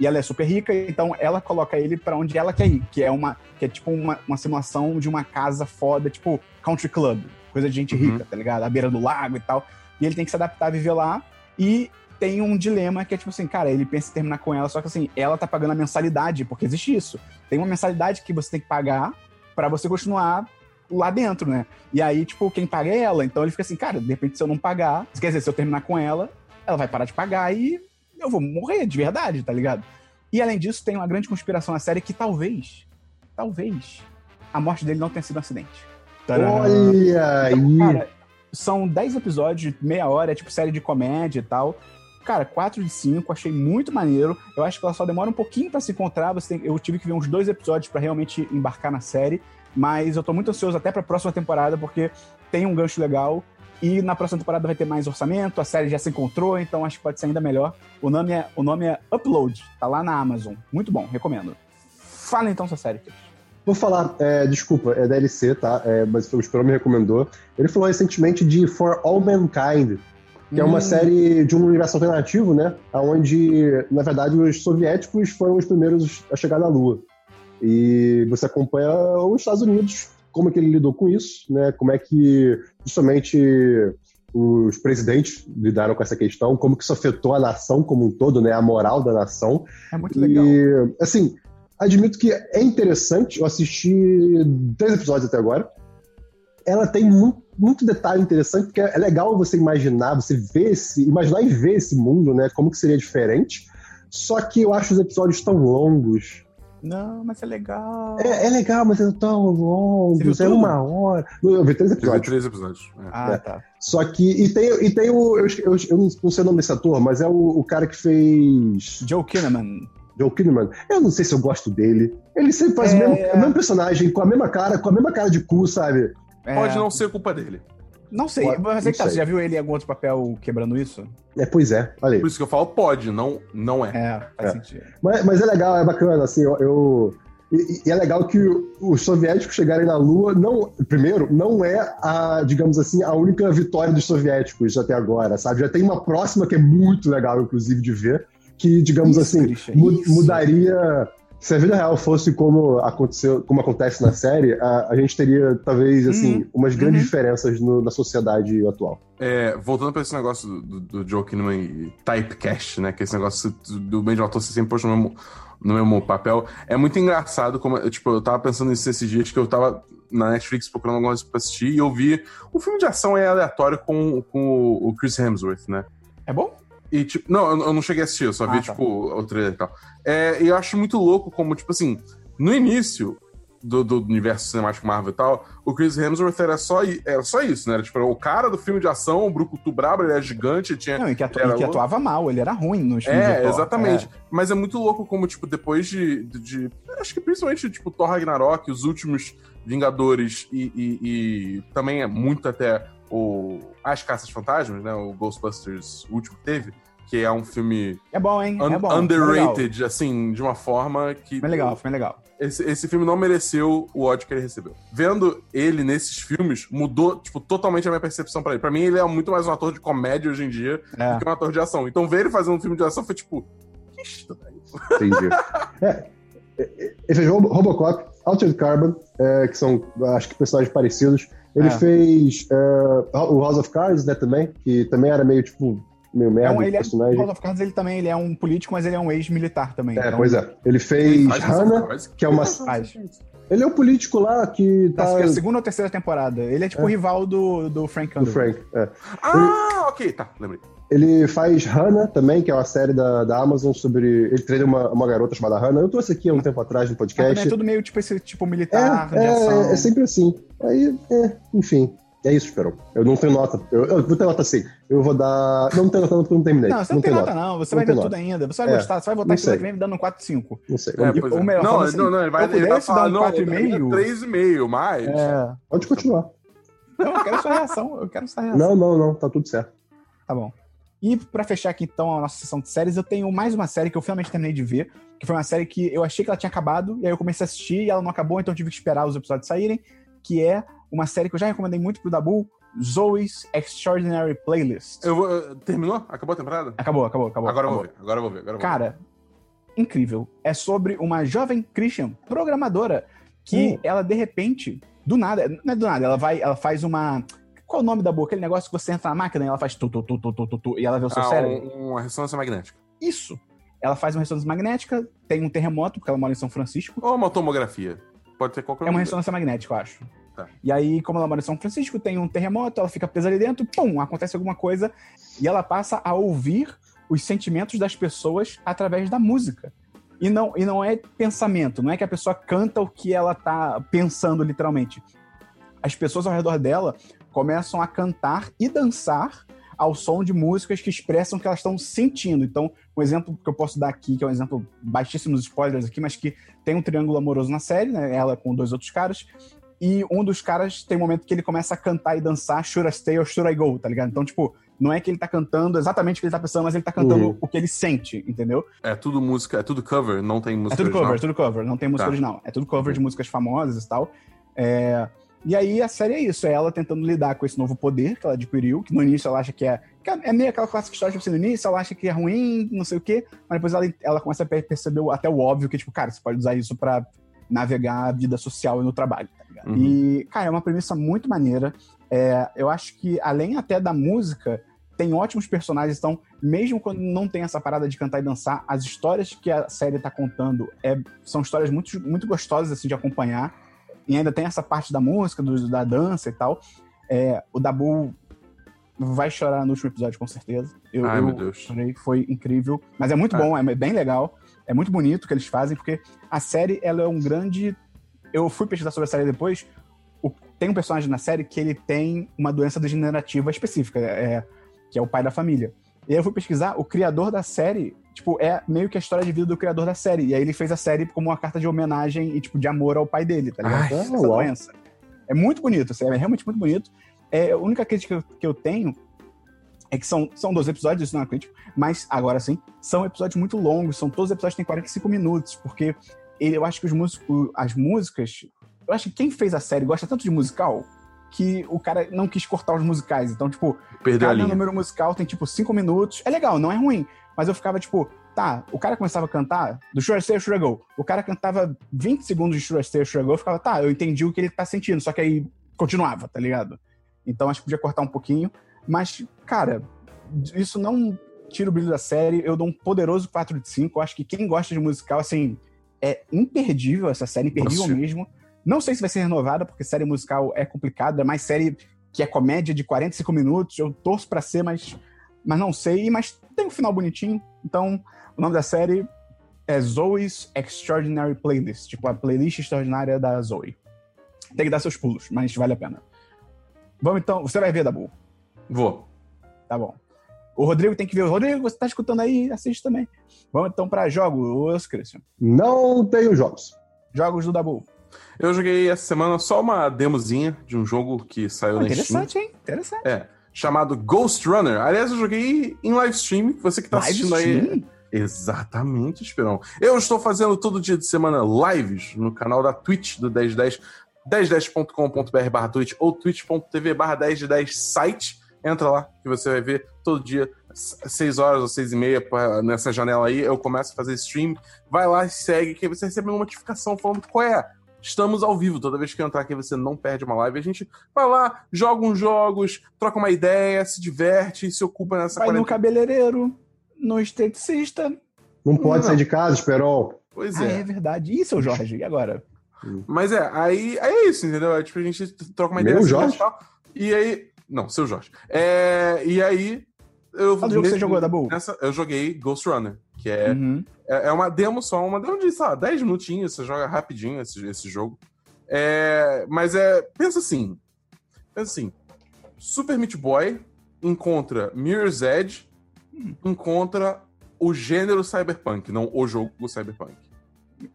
E ela é super rica, então ela coloca ele pra onde ela quer ir, que é uma que é tipo uma, uma simulação de uma casa foda, tipo country club, coisa de gente Uhum. rica, tá ligado? À beira do lago e tal. E ele tem que se adaptar a viver lá e tem um dilema que é tipo assim, cara, ele pensa em terminar com ela, só que assim, ela tá pagando a mensalidade, porque existe isso. Tem uma mensalidade que você tem que pagar pra você continuar lá dentro, né? E aí, tipo, quem paga é ela. Então ele fica assim, cara, de repente se eu não pagar, quer dizer, se eu terminar com ela, ela vai parar de pagar e eu vou morrer de verdade, tá ligado? E além disso, tem uma grande conspiração na série que talvez, talvez, a morte dele não tenha sido um acidente. Olha aí. Então, cara, são 10 episódios, meia hora, é tipo série de comédia e tal. Cara, 4 de 5, achei muito maneiro. Eu acho que ela só demora um pouquinho pra se encontrar. Tem- eu tive que ver uns dois episódios pra realmente embarcar na série. Mas eu tô muito ansioso até pra próxima temporada, porque tem um gancho legal. E na próxima temporada vai ter mais orçamento, a série já se encontrou, então acho que pode ser ainda melhor. O nome é, o nome é Upload, tá lá na Amazon. Muito bom, recomendo. Fala então sua série, Cris. Vou falar, é, desculpa, é DLC, tá? É, mas o Esperão me recomendou. Ele falou recentemente de For All Mankind, que é uma Hum. série de um universo alternativo, né? Onde, na verdade, os soviéticos foram os primeiros a chegar na Lua. E você acompanha os Estados Unidos, como é que ele lidou com isso, né? Como é que, justamente, os presidentes lidaram com essa questão, como que isso afetou a nação como um todo, né? A moral da nação. É muito legal. E, assim, admito que é interessante. Eu assisti três episódios até agora. Ela tem muito, muito detalhe interessante, porque é legal você imaginar, você ver esse, imaginar e ver esse mundo, né? Como que seria diferente. Só que eu acho os episódios tão longos. Não, mas é legal. É, é legal, mas é tão longos. É uma hora. Eu vi três Eu vi episódios. três episódios. é. Ah, tá. Só que. E tem, e tem o. Eu, eu, eu não sei o nome desse ator, mas é o, o cara que fez. Joe Kinnaman. Joe Kinnaman, eu não sei se eu gosto dele. Ele sempre faz É, o, mesmo, é. o mesmo personagem, com a mesma cara, com a mesma cara de cu, sabe? É, Pode não ser culpa dele. Não sei, Pode- mas é que tá, você já viu ele em algum outro papel quebrando isso? É, pois é, olha aí. Por isso que eu falo pode, não, não é. É, faz É. sentido. Mas, mas é legal, é bacana, assim, eu. eu- e, e é legal que os soviéticos chegarem na Lua, não, primeiro, não é a, digamos assim, a única vitória dos soviéticos até agora, sabe? Já tem uma próxima que é muito legal, inclusive, de ver, que, digamos Isso, assim, Christian, mu- isso. mudaria. Se a vida real fosse como aconteceu, como acontece na série, a, a gente teria, talvez, assim, Uhum. umas grandes Uhum. diferenças no- na sociedade atual. É, voltando pra esse negócio do, do, do Joe Kinnaman e typecast, né? Que esse negócio do bem de autor você sempre posta no mesmo, no mesmo papel. É muito engraçado como, eu, tipo, eu tava pensando nisso esses dias que eu tava na Netflix procurando alguma coisa pra assistir e eu vi um filme de ação aí aleatório com, com o- o Chris Hemsworth, né? É bom? E, tipo, não, eu- eu não cheguei a assistir, eu só vi, Ah, tá. tipo, o trailer e tal. É, e eu acho muito louco como, tipo assim, no início do, do universo cinemático Marvel e tal, o Chris Hemsworth era só, era só isso, né? Era, tipo, o cara do filme de ação, o Brucutu brabo, ele era gigante, tinha... Não, e que, atu- e que atuava mal, ele era ruim nos filmes É, do Thor. exatamente. Mas é muito louco como, tipo, depois de, de, de- Acho que principalmente, tipo, Thor Ragnarok, os últimos Vingadores e, e- e também é muito até o As Caças Fantasmas, né? O Ghostbusters o último teve, que é um filme É, é bom, hein? un- é bom. é legal. underrated, assim, de uma forma que. É legal, foi legal. Esse, esse filme não mereceu o ódio que ele recebeu. Vendo ele nesses filmes, mudou, tipo, totalmente a minha percepção pra ele. Pra mim, ele é muito mais um ator de comédia hoje em dia É. do que um ator de ação. Então, ver ele fazendo um filme de ação foi tipo. Que estranho. Entendi. é, é, ele fez Robo- Robocop, Altered Carbon, é, que são, acho que, personagens parecidos. Ele É. fez é, o House of Cards, né, também, que também era meio, tipo, meio É merda um, de ele é, personagem. House of Cards, ele também ele é um político, mas ele é um ex-militar também. É, então- pois é. Ele fez Hannah, que é uma... Faz. Ele é o político lá que tá... Acho que é a segunda ou terceira temporada. Ele é tipo o rival do, do Frank do Underwood. Frank. é. Ah, ok, tá, lembrei. Ele faz Hannah também, que é uma série da, da Amazon sobre... Ele treina uma, uma garota chamada Hannah. Eu trouxe aqui há um tempo atrás no Mas podcast. também é tudo meio tipo esse tipo militar, É, de ação. é, é sempre assim. Aí, é, enfim. É isso, Esperão. Eu não tenho nota. Eu, eu vou ter nota sim. Eu vou dar. Não, não tenho nota não, porque eu não terminei. Não, você não, tem nota, não. Você Não vai ver tem tudo nota. ainda. Você vai É, gostar, você vai votar não que vem me dando um 4 5. Não sei. É, E- pois ou é. melhor, não, assim, não, não, ele vai, eu ele vai pudesse dar falar, um não, quatro e eu daria meio. 3,5, mas. É. Pode continuar. Não, eu quero sua reação. Eu quero sua reação. Não, não, não. Tá tudo certo. Tá bom. E pra fechar aqui então a nossa sessão de séries, eu tenho mais uma série que eu finalmente terminei de ver, que foi uma série que eu achei que ela tinha acabado, e aí eu comecei a assistir e ela não acabou, então eu tive que esperar os episódios saírem, que é uma série que eu já recomendei muito pro Dabu, Zoe's Extraordinary Playlist. Eu vou, eu- terminou? Acabou a temporada? Acabou, acabou, acabou. agora eu acabou. vou ver, agora eu vou ver. Agora eu vou Cara, incrível. É sobre uma jovem Christian, programadora, que Hum. ela de repente, do nada, não é do nada, ela vai, ela faz uma. Qual é o nome da boa? Aquele negócio que você entra na máquina e ela faz tu, tu, tu, tu, tu, tu, tu, e ela vê o ver. seu Ah, cérebro. um- uma ressonância magnética. Isso. Ela faz uma ressonância magnética, tem um terremoto, porque ela mora em São Francisco. Ou uma tomografia. Pode ter qualquer É uma um. ressonância magnética, eu acho. Tá. E aí, como ela mora em São Francisco, tem um terremoto, ela fica presa ali dentro, pum, acontece alguma coisa, e ela passa a ouvir os sentimentos das pessoas através da música. E não, e não é pensamento, não é que a pessoa canta o que ela tá pensando literalmente. As pessoas ao redor dela começam a cantar e dançar ao som de músicas que expressam o que elas estão sentindo. Então, um exemplo que eu posso dar aqui, que é um exemplo baixíssimos spoilers aqui, mas que tem um triângulo amoroso na série, né? Ela com dois outros caras. E um dos caras tem um momento que ele começa a cantar e dançar Should I Stay or Should I Go, tá ligado? Então, tipo, não é que ele tá cantando exatamente o que ele tá pensando, mas ele tá cantando Uhum. o que ele sente, entendeu? É tudo música, é tudo cover, não tem É música tudo original. cover, é tudo cover, não tem música Tá. original. É tudo cover de músicas famosas e tal. É, E aí a série é isso, é ela tentando lidar com esse novo poder que ela adquiriu, que no início ela acha que é. que é meio aquela clássica história, tipo assim, no início ela acha que é ruim, não sei o quê, mas depois ela, ela começa a per- perceber até o óbvio que, tipo, cara, você pode usar isso pra navegar a vida social e no trabalho, tá ligado? Uhum. E, cara, é uma premissa muito maneira. É, eu acho que, além até da música, tem ótimos personagens. Então, mesmo quando não tem essa parada de cantar e dançar, as histórias que a série tá contando é, são histórias muito, muito gostosas assim, de acompanhar. E ainda tem essa parte da música, do- da dança e tal. É, o Dabu vai chorar no último episódio, com certeza. Eu, Ai, eu meu Deus. chorei, foi incrível. Mas é muito É. bom, é bem legal. É muito bonito o que eles fazem, porque a série ela é um grande. Eu fui pesquisar sobre a série depois. O- Tem um personagem na série que ele tem uma doença degenerativa específica, é, que é o pai da família. E aí eu fui pesquisar, o criador da série tipo, é meio que a história de vida do criador da série. E aí ele fez a série como uma carta de homenagem e, tipo, de amor ao pai dele, tá ligado? Ai, Essa uau. doença. É muito bonito, assim, é realmente muito bonito. É, a única crítica que eu tenho é que são, são 12 episódios, isso não é uma crítica, mas agora sim, são episódios muito longos, são todos os episódios que têm 45 minutos, porque ele- eu acho que os músicos, as músicas, eu acho que quem fez a série gosta tanto de musical que o cara não quis cortar os musicais. Então, tipo, Perdeu cada número musical tem, tipo, cinco minutos. É legal, não é ruim. Mas eu ficava, tipo, tá, o cara começava a cantar do Sure Stay, Sure Go. O cara cantava 20 segundos de Sure Stay, Sure Go. Eu ficava, tá, eu entendi o que ele tá sentindo. Só que aí continuava, tá ligado? Então acho que podia cortar um pouquinho. Mas, cara, isso não tira o brilho da série. Eu dou um poderoso 4 de 5. Eu acho que quem gosta de musical, assim, é imperdível essa série, imperdível Nossa. mesmo. Não sei se vai ser renovada, porque série musical é complicado. É mais série que é comédia de 45 minutos. Eu torço pra ser, mas, mas não sei. Mas tem um final bonitinho. Então, o nome da série é Zoe's Extraordinary Playlist. Tipo, a playlist extraordinária da Zoe. Tem que dar seus pulos, mas vale a pena. Vamos então. Você vai ver, Dabu. Vou. Tá bom. O Rodrigo tem que ver. Rodrigo, você tá escutando aí? Assiste também. Vamos então pra jogos, Christian. Não tenho jogos. Jogos do Dabu. Eu joguei essa semana só uma demozinha de um jogo que saiu Ah, na Steam. interessante, hein? Interessante. É, chamado Ghost Runner. Aliás, eu joguei em live stream. Você que tá Live assistindo aí. stream? Exatamente, Esperão. Eu estou fazendo todo dia de semana lives no canal da Twitch do 1010, 1010.com.br barra Twitch ou twitch.tv barra 1010 site. Entra lá que você vai ver todo dia, 6 horas ou 6 e meia, pra- nessa janela aí, eu começo a fazer stream. Vai lá e segue, que aí você recebe uma notificação falando qual é. Estamos ao vivo. Toda vez que eu entrar aqui, você não perde uma live. A gente vai lá, joga uns jogos, troca uma ideia, se diverte, se ocupa nessa Vai no quarentena. cabeleireiro, no esteticista. Não pode Não. sair de casa, Esperon. Pois Ah, é. é verdade. E seu Jorge? E agora? Mas é, aí, aí é isso, entendeu? É, tipo, a gente troca uma Meu ideia. se Jorge? e. E aí. Não, seu Jorge. É, e aí. Eu, do jogo que você jogou, Dabu. Nessa, eu joguei Ghost Runner, que é, Uhum. é, é uma demo só, uma demo de, sei lá, 10 minutinhos, você joga rapidinho esse, esse jogo. É, mas é. Pensa assim. Pensa assim. Super Meat Boy encontra Mirror's Edge, Hum. encontra o gênero cyberpunk, não o jogo cyberpunk.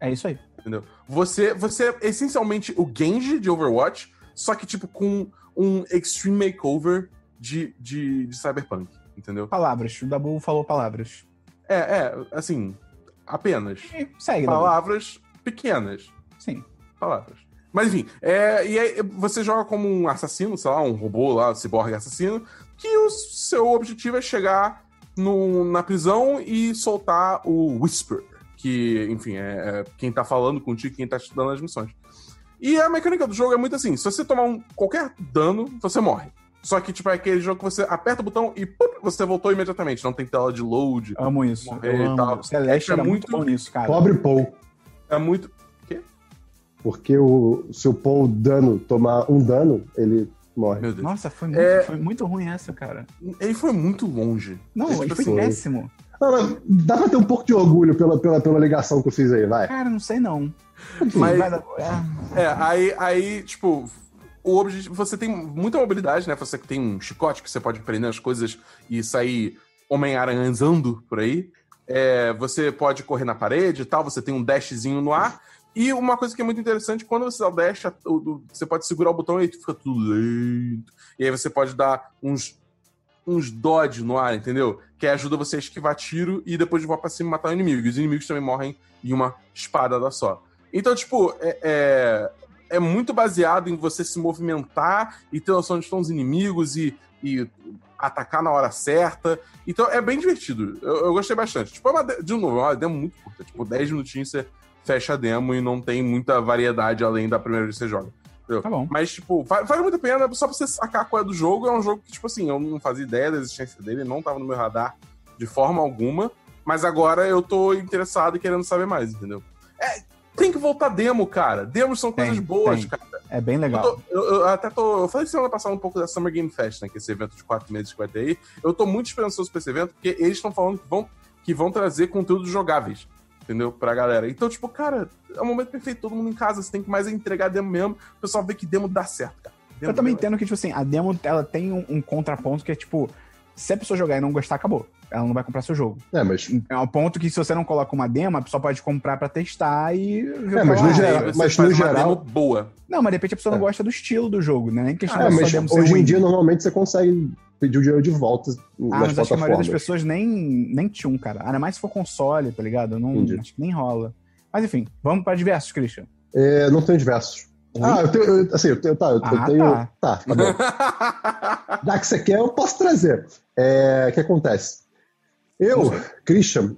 É isso aí. Entendeu? Você, você é essencialmente o Genji de Overwatch, só que, tipo, com um extreme makeover de, de, de Cyberpunk, entendeu? Palavras. O Dabu falou palavras. É, é, assim, apenas. E segue, Dabu. Palavras pequenas. Sim. Palavras. Mas enfim, é, e aí você joga como um assassino, sei lá, um robô lá, um ciborgue assassino, que o seu objetivo é chegar no- na prisão e soltar o Whisper, que, enfim, é, é quem tá falando contigo, quem tá te dando as missões. E a mecânica do jogo é muito assim: se você tomar um, qualquer dano, você morre. Só que, tipo, é aquele jogo que você aperta o botão e pup, você voltou imediatamente. Não tem tela de load. Amo isso. Morrer Eu amo. Celeste É era muito- muito bom nisso, cara. Pobre Paul. É muito. Porque o, se o Paul dano tomar um dano, ele morre. Meu Deus. Nossa, foi muito, É- foi muito ruim essa, cara. Ele foi muito longe. Não, É, tipo ele foi assim, péssimo. Não, dá pra ter um pouco de orgulho pela, pela, pela ligação que eu fiz aí, vai. Cara, não sei não. Mas- Vai dar- é. É, aí, aí, tipo, o objetivo. Você tem muita mobilidade, né? Você tem um chicote que você pode prender as coisas e sair Homem-Aranhando por aí. É, você pode correr na parede e tal, você tem um dashzinho no ar. E uma coisa que é muito interessante, quando você dá o dash, você pode segurar o botão e fica tudo lento. E aí você pode dar uns, uns dodge no ar, entendeu? Que ajuda você a esquivar tiro e depois de voar pra cima e matar o inimigo. E os inimigos também morrem em uma espada da só. Então, tipo, é, é, é muito baseado em você se movimentar e ter noção de onde estão os inimigos e, e atacar na hora certa. Então é bem divertido. Eu, eu gostei bastante. Tipo, é uma, de novo, é uma demo muito curta. Tipo, 10 minutinhos você fecha a demo e não tem muita variedade além da primeira vez que você joga. Tá bom. Mas, tipo, va- vale muito a pena só pra você sacar qual é do jogo. É um jogo que, tipo assim, eu não fazia ideia da existência dele, não tava no meu radar de forma alguma. Mas agora eu tô interessado e querendo saber mais, entendeu? É, tem que voltar demo, cara. Demos são coisas Tem, boas, tem. cara. É bem Eu, legal. tô- eu- eu até tô. Eu falei semana passada um pouco da Summer Game Fest, né? Que é esse evento de quatro meses que vai ter aí. Eu tô muito esperançoso pra esse evento, porque eles estão falando que vão, que vão trazer conteúdos jogáveis, entendeu? Pra galera. Então, tipo, cara, é o momento perfeito, todo mundo em casa. Você tem que mais é entregar demo mesmo. O pessoal vê que demo dá certo, cara. Demo Eu também demo- entendo que, tipo assim, a demo ela tem um, um contraponto que é tipo. Se a pessoa jogar e não gostar, acabou. Ela não vai comprar seu jogo. É, mas. É um ponto que se você não coloca uma demo, a pessoa pode comprar pra testar e ver É, o que mas ela no geral- mas faz no uma geral- demo boa. Não, mas de repente a pessoa É. não gosta do estilo do jogo, né? Nem questão É, da mas hoje em ruim. dia, normalmente, você consegue pedir o dinheiro de volta Ah, mas acho que a maioria das pessoas nem, nem tinha um, cara. Ainda mais se for console, tá ligado? Não, Entendi. acho que nem rola. Mas enfim, vamos pra diversos, Christian. É, não tenho diversos. Ah, eu tenho. eu- assim, eu tenho. Tá, eu, eu Ah, tenho. tá. Tá, tá bom. Já que você quer, eu posso trazer. É, o que acontece? Eu, Christian,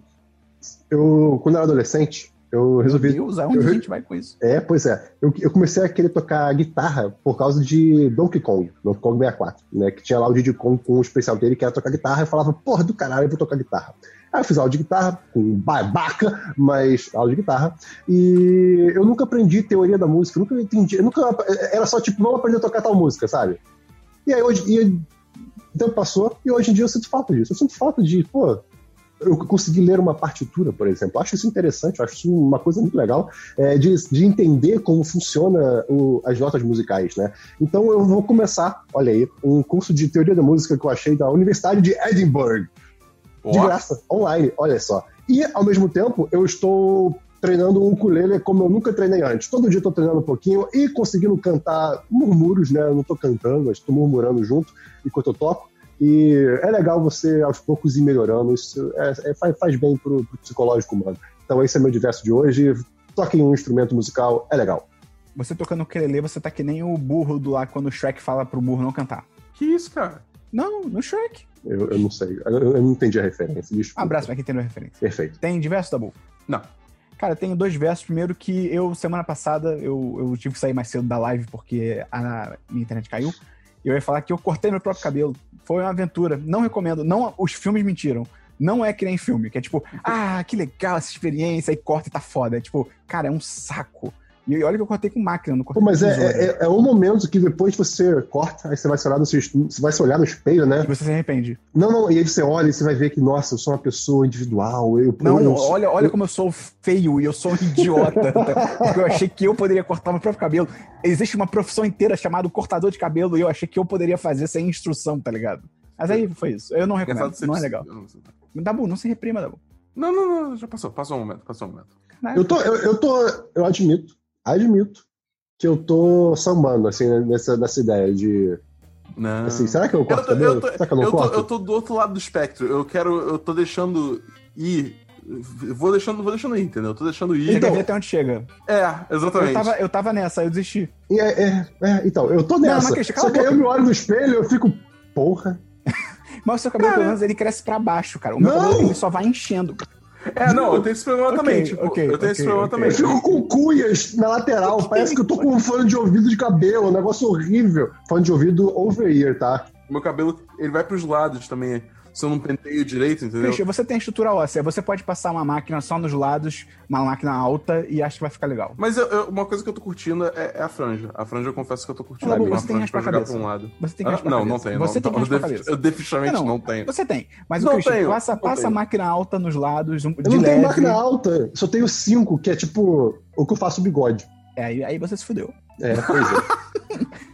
eu, quando eu era adolescente, eu resolvi. Meu Deus, aonde eu- a gente vai com isso? É, pois é. Eu, eu comecei a querer tocar guitarra por causa de Donkey Kong, Donkey Kong 64, né? Que tinha lá o Diddy Kong com o especial dele que era tocar guitarra. Eu falava, porra do caralho, eu vou tocar guitarra. Aí eu fiz aula de guitarra, com babaca, mas aula de guitarra. E eu nunca aprendi teoria da música, nunca entendi. Eu nunca, era só tipo, vamos aprender a tocar tal música, sabe? E aí hoje. E, o tempo passou e hoje em dia eu sinto falta disso. Eu sinto falta de, pô, eu consegui ler uma partitura, por exemplo. Eu acho isso interessante, acho isso uma coisa muito legal é, de, de entender como funciona o- as notas musicais, né? Então eu vou começar, olha aí, um curso de teoria da música que eu achei da Universidade de Edinburgh, de graça, online, olha só. E ao mesmo tempo eu estou treinando o ukulele como eu nunca treinei antes. Todo dia eu estou treinando um pouquinho e conseguindo cantar murmúrios, né? Eu não estou cantando, mas estou murmurando junto enquanto eu toco. E é legal você aos poucos ir melhorando, isso é- é- faz, faz bem pro, pro psicológico humano. Então esse é meu diverso de hoje. Toquem um instrumento musical, é legal. Você tocando ukulele, você tá que nem o burro do lá quando o Shrek fala pro burro não cantar. que isso, cara? Não, no Shrek. Eu, eu não sei, eu, eu não entendi a referência. Desculpa. Um abraço pra quem entendeu a referência. Perfeito. Tem diversos, Dabu? Não. Cara, tenho dois versos. Primeiro que eu, semana passada, eu, eu tive que sair mais cedo da live porque a minha internet caiu. E eu ia falar que eu cortei meu próprio cabelo. Foi uma aventura. Não recomendo. Não, os filmes mentiram. Não é que nem filme, que é tipo, ah, que legal essa experiência, aí corta e tá foda. É tipo, cara, é um saco. E olha que eu cortei com máquina, não Pô, cortei mas com é, tesoura. é, é um momento que depois você corta, aí você vai se olhar no, seu, você vai se olhar no espelho, né? E você se arrepende. Não, não, e aí você olha e você vai ver que, nossa, eu sou uma pessoa individual. Eu, Não, eu, olha, olha como eu sou feio e eu sou um idiota. porque eu achei que eu poderia cortar meu próprio cabelo. Existe uma profissão inteira chamada cortador de cabelo e eu achei que eu poderia fazer sem instrução, tá ligado? Mas aí foi isso. Eu não recomendo. Não é legal. Dabu, não se reprima, Dabu. Não, não, não, já passou, passou um momento, passou um momento. Eu tô, eu, eu tô, eu admito, admito que eu tô sambando, assim, nessa, nessa ideia de, Não. assim, será que eu Eu corto tô, cabelo? eu, tô, será que eu não eu, tô, corto? eu tô do outro lado do espectro. Eu quero. Eu tô deixando ir. Vou deixando, vou deixando ir, entendeu? Eu tô deixando ir. Então- até onde chega. É, exatamente. Eu tava, eu tava nessa, eu desisti. E É, é, é, então, eu tô nessa. mas Christian, cala só que aí eu me olho no espelho e eu fico, porra. Mas o seu cabelo, pelo menos, ele cresce pra baixo, cara. O meu Não! cabelo, ele só vai enchendo. É, não, eu tenho esse problema Ok, também. Tipo, ok, eu tenho esse ok, problema também. Eu fico com cuias na lateral, parece que eu tô com um fone de ouvido de cabelo, um negócio horrível. Fone de ouvido over ear, tá? Meu cabelo, ele vai pros lados também. Se eu não penteio direito, entendeu? Christian, você tem estrutura óssea. Você pode passar uma máquina só nos lados, uma máquina alta, e acho que vai ficar legal. Mas eu- eu- uma coisa que eu tô curtindo é, é a franja. A franja eu confesso que eu tô curtindo. Uma você tem franja pra jogar pra um lado. Você tem Ah, raspa não, cabeça. não tenho. Você não, tem eu, raspa def- cabeça. eu definitivamente Não, não, tenho. Você tem. Mas Não o Christian, tenho, passa, passa a tenho. máquina alta nos lados, um, Eu de não tenho leve. máquina alta, só tenho cinco, que é tipo o que eu faço bigode. É, aí, aí você se fudeu. É, pois é.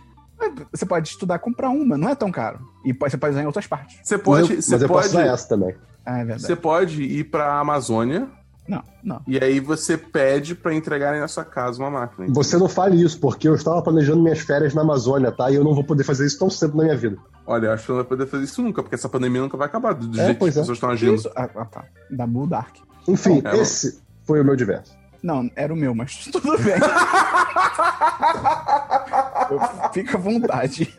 Você pode estudar, comprar uma, não é tão caro. E pode- você pode usar em outras partes. Você mas pode, eu, você mas eu posso pode, usar essa também. Ah, é verdade. você pode ir pra Amazônia Não, não. e aí você pede pra entregarem na sua casa uma máquina. Você não fale isso, porque eu estava planejando minhas férias na Amazônia, tá? E eu não vou poder fazer isso tão cedo na minha vida. Olha, eu acho que não vai poder fazer isso nunca, porque essa pandemia nunca vai acabar do É, jeito que as é. pessoas estão agindo. Isso. Ah, ah, tá. Da Dark. Enfim, É, esse foi o meu diverso. Não, era o meu, mas tudo bem. Eu- Fica à vontade.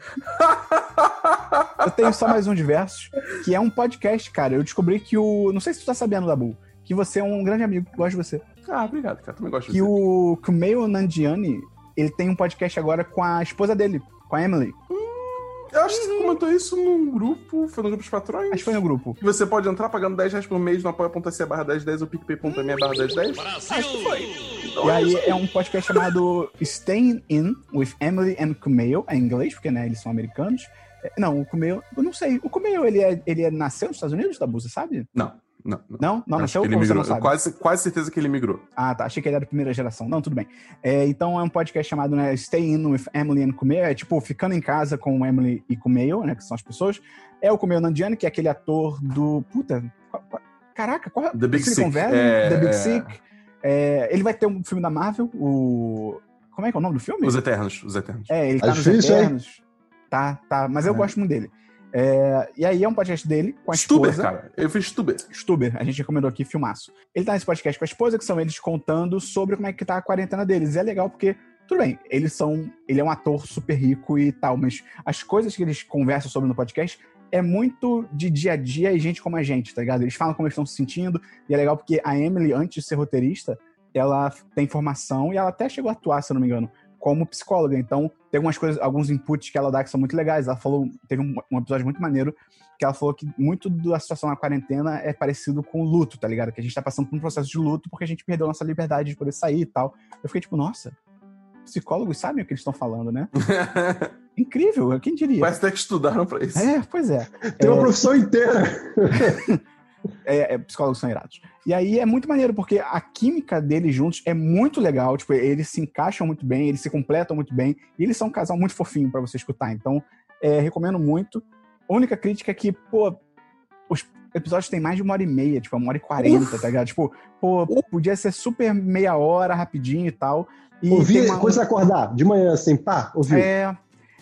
Eu tenho só mais um diversos, que é um podcast, cara. Eu descobri que o. Não sei se tu tá sabendo, Dabu, que você é um grande amigo, que gosta de você. Ah, obrigado, cara. Também gosto de Que você. o, que o Meio Nandiani, ele tem um podcast agora com a esposa dele, com a Emily. Eu acho que você comentou isso num grupo, foi no grupo dos patrões. Acho que foi no grupo. Que você pode entrar pagando 10 reais por mês no apoia.se barra 1010 ou picpay.me barra 1010. Acho que foi. E aí é um podcast chamado Staying In with Emily and Kumail, é em inglês, porque né, eles são americanos. É, Não, o Kumail, eu não sei. O Kumail, ele, é, ele é, nasceu nos Estados Unidos, Dabu, você sabe? Não, Não, não. Não? Não nasceu que ele ou você migrou. não sabe? Quase, quase certeza que ele migrou. Ah, tá. Achei que ele era da primeira geração. Não, tudo bem. É, então é um podcast chamado né, Stay In with Emily and Kumail. É tipo, ficando em casa com Emily e Kumail, né? Que são as pessoas. É o Kumail Nanjiani, que é aquele ator do... Puta, qual- qual- caraca, qual The Big Silicon Sick. Valley? É, The Big é. Sick. É, ele vai ter um filme da Marvel, o... Como é que é o nome do filme? Os Eternos, os Eternos. É, ele tá, Tá nos difícil, hein? Eternos. Tá, tá. Mas eu É. gosto muito dele. É, e aí é um podcast dele com a Stuber, esposa. cara. Eu fiz Stuber. Stuber, a gente recomendou aqui, filmaço. Ele tá nesse podcast com a esposa, que são eles contando sobre como é que tá a quarentena deles. E é legal porque, tudo bem, eles são. Ele é um ator super rico e tal, mas as coisas que eles conversam sobre no podcast é muito de dia a dia e gente como a gente, tá ligado? Eles falam como eles estão se sentindo, e é legal porque a Emily, antes de ser roteirista, ela tem formação e ela até chegou a atuar, se eu não me engano, como psicóloga. Então, tem algumas coisas, alguns inputs que ela dá que são muito legais. Ela falou, teve um, um episódio muito maneiro que ela falou que muito da situação na quarentena é parecido com o luto, tá ligado? Que a gente tá passando por um processo de luto porque a gente perdeu nossa liberdade de poder sair e tal. Eu fiquei tipo, nossa, psicólogos sabem o que eles estão falando, né? Incrível, quem diria? Parece até que estudaram pra isso. É, pois é. Tem uma É, profissão inteira. é, é, psicólogos são irados. E aí é muito maneiro, porque a química deles juntos é muito legal. Tipo, eles se encaixam muito bem, eles se completam muito bem. E eles são um casal muito fofinho pra você escutar. Então, é, recomendo muito. A única crítica é que, pô, os episódios têm mais de uma hora e meia, tipo, uma hora e quarenta, tá ligado? Tipo, pô, podia ser super meia hora, rapidinho e tal. E Ouvir uma- quando você acordar, de manhã, assim, pá, ouviu. é.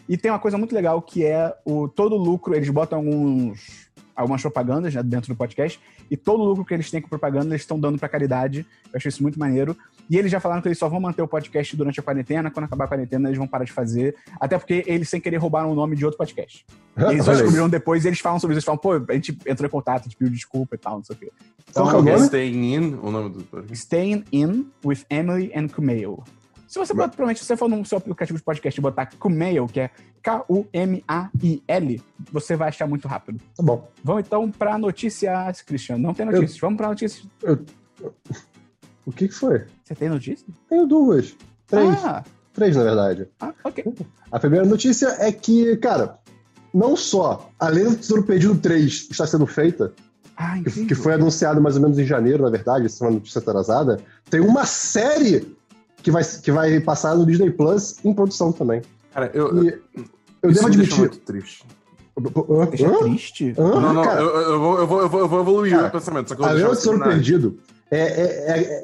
E tem uma coisa muito legal que é o todo o lucro, eles botam alguns algumas propagandas né, dentro do podcast, e todo o lucro que eles têm com propaganda, eles estão dando pra caridade. Eu achei isso muito maneiro. E eles já falaram que eles só vão manter o podcast durante a quarentena, quando acabar a quarentena, eles vão parar de fazer. Até porque eles, sem querer, roubaram o nome de outro podcast. Eles descobriram depois e eles falam sobre isso. Eles falam, pô, a gente entrou em contato, a gente pediu desculpa e tal, não sei o quê. Qual que é o nome? Staying In, o nome do podcast. Staying In with Emily and Kumail. Se você bota, provavelmente, se você for no seu aplicativo de podcast e botar Kumail, que é K-U-M-A-I-L, você vai achar muito rápido. Tá bom. Vamos então pra notícias, Christian. Não tem notícias. Vamos pra notícias. O que que foi? Você tem notícia? Tenho duas. Três. Ah, Três, na verdade. ah, ok. A primeira notícia é que, cara, não só a Lenda do Tesouro Perdido 3 está sendo feita, Ah, que foi anunciado mais ou menos em janeiro, na verdade, essa é uma notícia atrasada, tem uma série que vai, que vai passar no Disney Plus em produção também. Cara, eu. E eu devo admitir. muito triste. Deixa Hã? triste. Hã? Não, não, Cara, eu, eu vou, eu, vou, eu, vou, eu vou evoluir Cara, o pensamento. Só que eu vou Tesouro. Perdido é, é,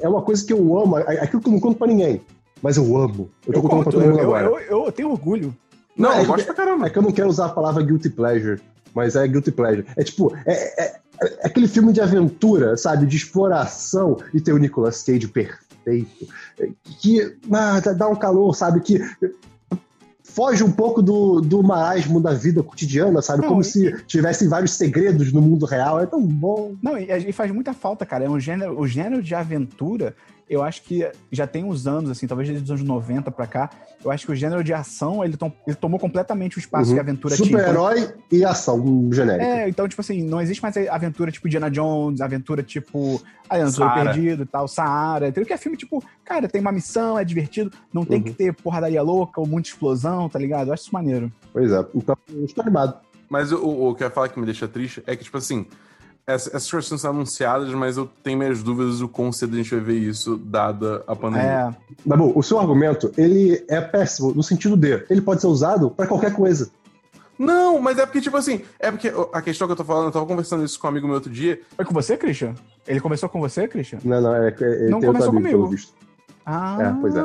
é, é uma coisa que eu amo, é aquilo que eu não conto pra ninguém. Mas eu amo. Eu tô Eu, contando pra conto, todo eu, mundo eu, agora. eu, eu tenho orgulho. Não, Não, é eu gosto pra caramba. É que eu não quero usar a palavra guilty pleasure, mas é guilty pleasure. É tipo, é, é- é aquele filme de aventura, sabe? De exploração e tem o Nicolas Cage perfeito. É, Que ah, dá- dá um calor, sabe? Que foge um pouco do, do marasmo da vida cotidiana, sabe? Não, Como e- se tivessem vários segredos no mundo real. É tão bom. Não, e, e faz muita falta, cara. É um gênero, o gênero de aventura, eu acho que já tem uns anos, assim, talvez desde os anos 90 pra cá, eu acho que o gênero de ação, ele, tom- ele tomou completamente o espaço Uhum. que a aventura tinha. Então, Super-herói e ação genérica. É, então, tipo assim, não existe mais aventura tipo Diana Jones, aventura tipo Aliança. Perdido e tal, Saara. Entendeu? Que é filme, tipo, cara, tem uma missão, é divertido, não tem Uhum. que ter porradaria louca ou muita explosão, tá ligado? Eu acho isso maneiro. Pois é. Então, eu estou animado. Mas o, o, que eu ia falar que me deixa triste é que, tipo assim, essas coisas estão sendo anunciadas, mas eu tenho minhas dúvidas do quão cedo a gente vai ver isso, dada a pandemia. É, Dabu, o seu argumento, ele é péssimo no sentido de ele pode ser usado pra qualquer coisa. Não, mas é porque, tipo assim, é porque a questão que eu tô falando, eu tava conversando isso com um amigo meu outro dia. foi com você, Christian? Ele começou com você, Christian? Não, não, é, é Não tem outro começou amigo, comigo. pelo visto. Ah, É, pois é.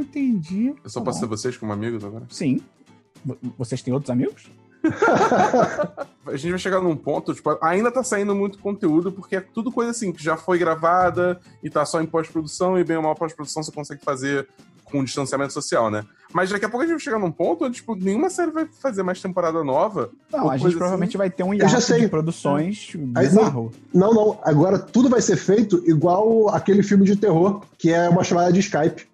entendi. Eu só Tá posso bom. ter vocês como amigos agora. Sim. Vocês têm outros amigos? A gente vai chegar num ponto, tipo, ainda tá saindo muito conteúdo, porque é tudo coisa assim, que já foi gravada e tá só em pós-produção, e bem ou mal pós-produção você consegue fazer com distanciamento social, né? Mas daqui a pouco a gente vai chegar num ponto onde, tipo, nenhuma série vai fazer mais temporada nova. Não, a gente coisa provavelmente assim. vai ter um já hiato sei. de produções Aí, bizarro. Não, não. Agora tudo vai ser feito igual aquele filme de terror, que é uma chamada de Skype.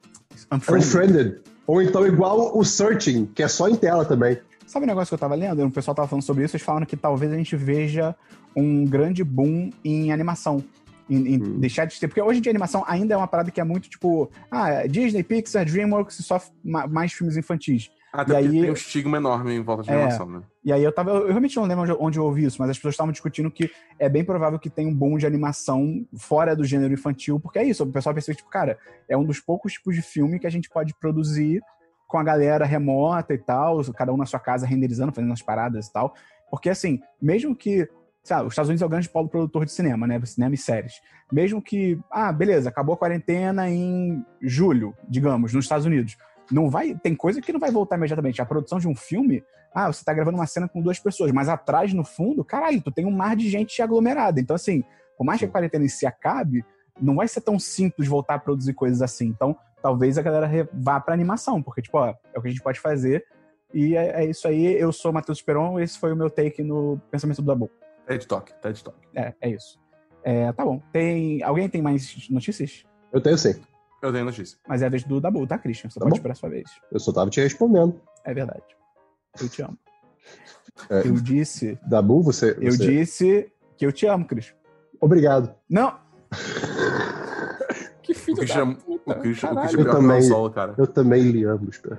Unfriended. Unfriended. Ou então igual o Searching, que é só em tela também. Sabe o negócio que eu tava lendo? O pessoal tava falando sobre isso, eles falaram que talvez a gente veja um grande boom em animação. Em, em Hum. deixar de ter. Porque hoje em dia a animação ainda é uma parada que é muito tipo. Ah, Disney, Pixar, Dreamworks e só mais filmes infantis. Até E aí- tem um estigma enorme em volta de É. animação, né? E aí eu tava. Eu realmente não lembro onde, onde eu ouvi isso, mas as pessoas estavam discutindo que é bem provável que tenha um boom de animação fora do gênero infantil, porque é isso. O pessoal pensa, tipo, cara, é um dos poucos tipos de filme que a gente pode produzir com a galera remota e tal, cada um na sua casa renderizando, fazendo as paradas e tal. Porque, assim, mesmo que. Sabe, os Estados Unidos é o grande polo produtor de cinema, né? Cinema e séries. Mesmo que. Ah, beleza, acabou a quarentena em julho, digamos, nos Estados Unidos. Não vai. Tem coisa que não vai voltar imediatamente. A produção de um filme ah, você tá gravando uma cena com duas pessoas, mas atrás, no fundo, caralho, tu tem um mar de gente aglomerada. Então, assim, por mais que a quarentena em si acabe, não vai ser tão simples voltar a produzir coisas assim. Então, talvez a galera vá pra animação, porque, tipo, ó, é o que a gente pode fazer. E é, é isso aí. Eu sou o Matheus Esperon, esse foi o meu take no pensamento do Dabu. TED Talk, TED Talk. É, é isso. É, tá bom. Tem. Alguém tem mais notícias? Eu tenho sim. Eu tenho notícia. Mas é a vez do Dabu, tá, Christian? Você Tá pode bom. esperar a sua vez. Eu só tava te respondendo. É verdade. Eu te amo. É, Eu disse. Dabu, você. Eu você- disse que eu te amo, Christian. Obrigado. Não! que O filho Christian, da o. Christian, o. Christian é Eu também. Solo, cara. Eu também lhe amo, Esperão.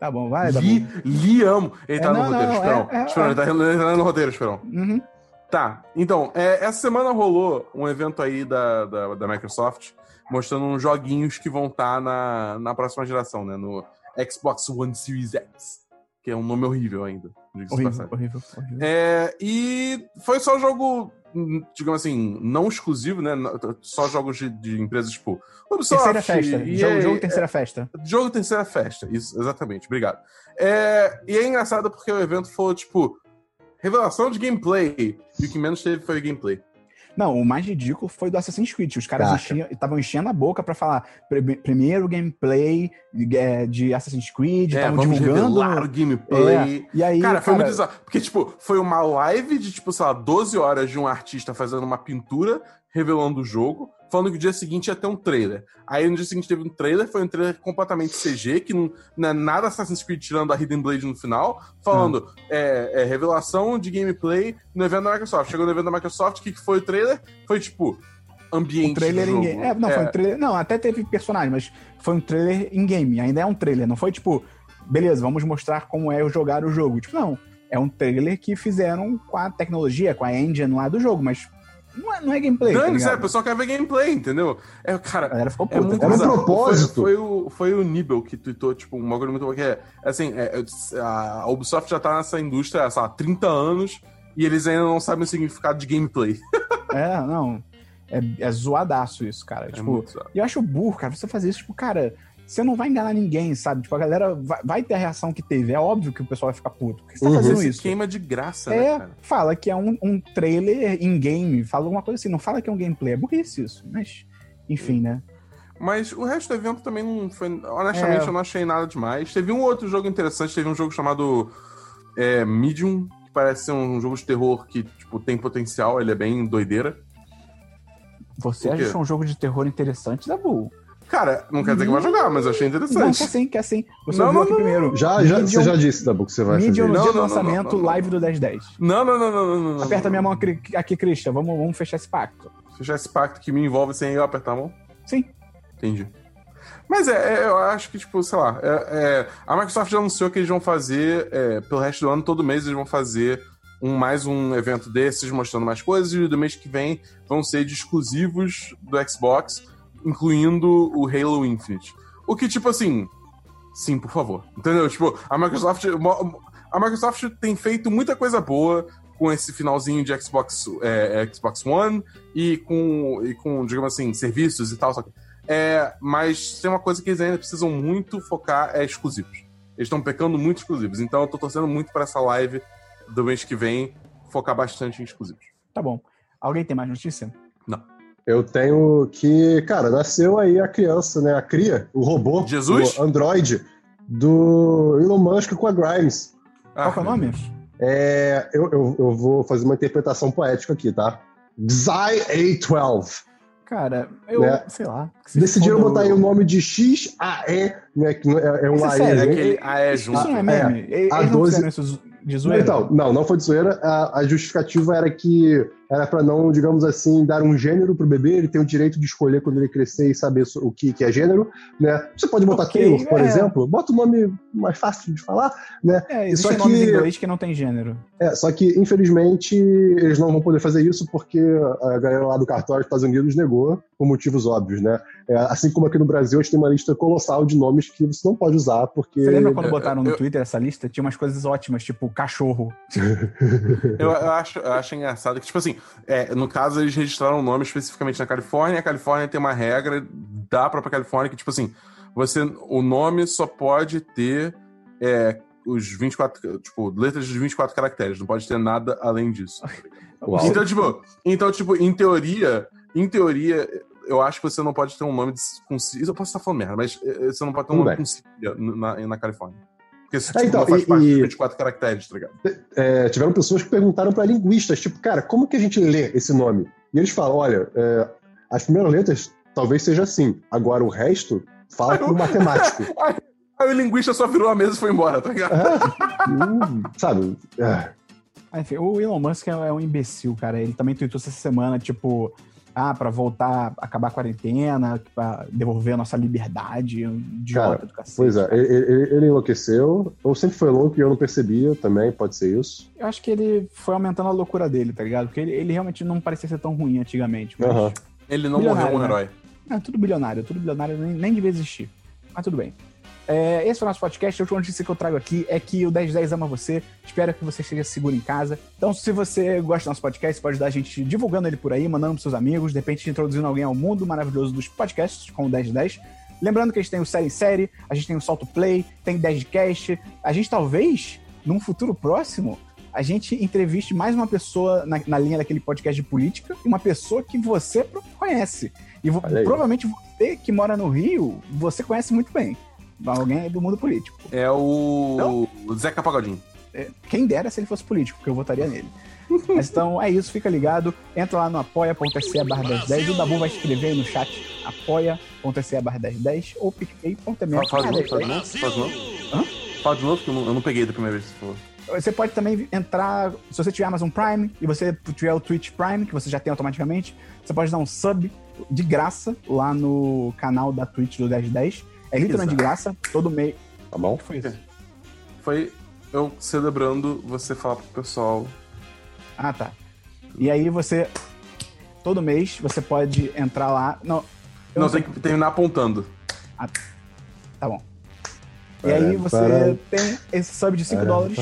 Tá bom, vai, tá Li, bom. li amo. Ele É, tá no roteiro, não, Esperão. é, é, Esperão, ele tá ele tá no roteiro, Esperão. Uhum. Tá, então, é, essa semana rolou um evento aí da, da, da Microsoft mostrando uns joguinhos que vão estar na, na próxima geração, né? No Xbox One Series X. Que é um nome horrível ainda. Horrível, horrível, horrível. É, e foi só jogo, digamos assim, não exclusivo, né? Só jogos de, de empresas tipo Ubisoft. terceira festa. EA, jogo, jogo terceira festa. Jogo terceira festa, isso, exatamente, obrigado. É, e é engraçado porque o evento foi, tipo, revelação de gameplay. E o que menos teve foi gameplay. Não, o mais ridículo foi do Assassin's Creed. Os caras estavam enchendo a boca pra falar "Prime- primeiro gameplay é, de Assassin's Creed, É, estavam vamos divulgando. o gameplay. É, e aí, Cara, foi cara, muito bizarro. Porque, tipo, foi uma live de, tipo, sei lá, 12 horas de um artista fazendo uma pintura, revelando o jogo, falando que o dia seguinte ia ter um trailer. Aí no dia seguinte teve um trailer, foi um trailer completamente CG, que não, não é nada Assassin's Creed tirando a Hidden Blade no final, falando é, é, revelação de gameplay no evento da Microsoft. Chegou no evento da Microsoft, o que, que foi o trailer? Foi, tipo, ambiente um trailer em game. É, não, foi um trailer. Não, até teve personagem, mas foi um trailer em game. Ainda é um trailer. Não foi tipo, beleza, vamos mostrar como é jogar o jogo. Tipo, não. É um trailer que fizeram com a tecnologia, com a engine lá do jogo, mas não é, não é gameplay. tá Dane-se, é, o pessoal quer ver gameplay, entendeu? É, cara, A galera ficou É puta. muito Era um propósito. Foi, foi o, foi o Nibel que tweetou, tipo, um bagulho muito bom, que é, assim, é, é, a Ubisoft já tá nessa indústria, sei lá, 30 anos, e eles ainda não sabem o significado de gameplay. É, não. É, é zoadaço isso, cara. É tipo, eu acho burro, cara, você fazer isso, tipo, cara, você não vai enganar ninguém, sabe? Tipo, a galera vai, vai ter a reação que teve. É óbvio que o pessoal vai ficar puto. Por que você tá Uhum. fazendo isso? queima de graça, né, É, cara? fala que é um, um trailer in-game, fala alguma coisa assim, não fala que é um gameplay. É burrice isso, mas, enfim, né? Mas o resto do evento também não foi. Honestamente, É. eu não achei nada demais. Teve um outro jogo interessante, teve um jogo chamado é, Medium, que parece ser um jogo de terror que, tipo, tem potencial, ele é bem doideira. Você acha um jogo de terror interessante da Bull? Cara, não quer dizer que vai jogar, mas eu achei Não, interessante. quer sim, quer sim. Você Não, não, aqui não, primeiro. Já, já, Medium- você já disse, Dabu, que você vai Medium fazer. no Não, dia do não, não, lançamento, não, não, não. live do 1010. Não, não, não, não, não, não, não. Aperta minha mão aqui, aqui Christian. Vamos, vamos fechar esse pacto. Fechar esse pacto que me envolve sem eu apertar a mão. Sim. Entendi. Mas é, é, eu acho que, tipo, sei lá, é, é, a Microsoft já anunciou que eles vão fazer, é, pelo resto do ano, todo mês eles vão fazer um, mais um evento desses, mostrando mais coisas, e do mês que vem vão ser de exclusivos do Xbox, incluindo o Halo Infinite. O que, tipo assim, sim, por favor. Entendeu? Tipo, a Microsoft. A Microsoft tem feito muita coisa boa com esse finalzinho de Xbox, é, Xbox One e com, e com, digamos assim, serviços e tal. É, mas tem uma coisa que eles ainda precisam muito focar é exclusivos. Eles estão pecando muito exclusivos. Então eu tô torcendo muito para essa live do mês que vem focar bastante em exclusivos. Tá bom. Alguém tem mais notícia? Eu tenho que, cara, nasceu aí a criança, né? A cria, o robô, Jesus? o Android, do Elon Musk com a Grimes. Qual que é o nome? É, eu, eu, eu vou fazer uma interpretação poética aqui, tá? Xi A12. Cara, eu Né? sei lá. que se Decidiram botar aí o nome de XAE, né? Que não é, é um Isso é AE. sério? É né? aquele ah, é Isso junto. não é meme. Eles a não 12 fizeram isso de zoeira? Então, não, não foi de zoeira. A, a justificativa era que era para não, digamos assim, dar um gênero pro bebê, ele tem o direito de escolher quando ele crescer e saber o que, que é gênero, né? Você pode botar okay, Taylor, por é. exemplo, bota o nome mais fácil de falar, né? É, só que, em inglês que não tem gênero. É, só que, infelizmente, eles não vão poder fazer isso porque a galera lá do cartório dos Estados Unidos negou por motivos óbvios, né? É, assim como aqui no Brasil, a gente tem uma lista colossal de nomes que você não pode usar, porque... Você lembra quando botaram no Twitter essa lista? Tinha umas coisas ótimas, tipo cachorro. eu, eu, acho, eu acho engraçado que, tipo assim, é, no caso eles registraram o nome especificamente na Califórnia, a Califórnia tem uma regra da própria Califórnia que, tipo assim, você, o nome só pode ter é, os 24, tipo, letras de 24 caracteres, não pode ter nada além disso. Então, tipo, então, tipo, em teoria, em teoria, eu acho que você não pode ter um nome com Eu posso estar falando merda, mas eh, você não pode ter um nome com Cília na, na Califórnia. Porque esse tipo, é, então, faz e, parte dos 24 caracteres, tá ligado? É, tiveram pessoas que perguntaram para linguistas, tipo, cara, como que a gente lê esse nome? E eles falam, olha, é, as primeiras letras talvez seja assim, agora o resto fala com o matemático. Aí o linguista só virou a mesa e foi embora, tá ligado? É, hum, sabe? É. Enfim, o Elon Musk é, é um imbecil, cara. Ele também tweetou essa semana, tipo, ah, para voltar, acabar a quarentena, para devolver a nossa liberdade, um idiota do cacete. Pois é, ele, ele, enlouqueceu, ou sempre foi louco e eu não percebia também, pode ser isso. Eu acho que ele foi aumentando a loucura dele, tá ligado? Porque ele, ele realmente não parecia ser tão ruim antigamente. Mas... Uhum. Ele não morreu um né? herói. É, tudo bilionário, tudo bilionário nem, nem devia existir. Mas tudo bem. É, esse foi o nosso podcast. A última notícia que eu trago aqui é que o 1010 ama você. Espero que você esteja seguro em casa. Então, se você gosta do nosso podcast, você pode ajudar a gente divulgando ele por aí, mandando para seus amigos, de repente introduzindo alguém ao mundo maravilhoso dos podcasts com o 1010. Lembrando que a gente tem o Série em Série, a gente tem o Salto Play, tem 10cast. A gente talvez, num futuro próximo, a gente entreviste mais uma pessoa na, na, linha daquele podcast de política e uma pessoa que você conhece. E provavelmente você que mora no Rio, você conhece muito bem. Alguém do mundo político. É o Não? Zeca Pagodinho. É, quem dera se ele fosse político, porque eu votaria nele. Mas então é isso, fica ligado. Entra lá no apoia.se barra 1010. O Dabu vai escrever aí no chat apoia.se barra 1010 ou picpay.me. Fala de novo, fala de novo. Fala de novo. Fala de novo, que eu não, eu não peguei da primeira vez que você falou. Você pode também entrar, se você tiver Amazon Prime e você tiver o Twitch Prime, que você já tem automaticamente, você pode dar um sub de graça lá no canal da Twitch do 1010. É literalmente de graça, todo mês. Tá bom? Foi isso? Foi eu celebrando você falar pro pessoal. Ah, tá. E aí você. Todo mês você pode entrar lá. Não, não, não tem que terminar apontando. Ah, tá bom. E aí você tem esse sub de 5 dólares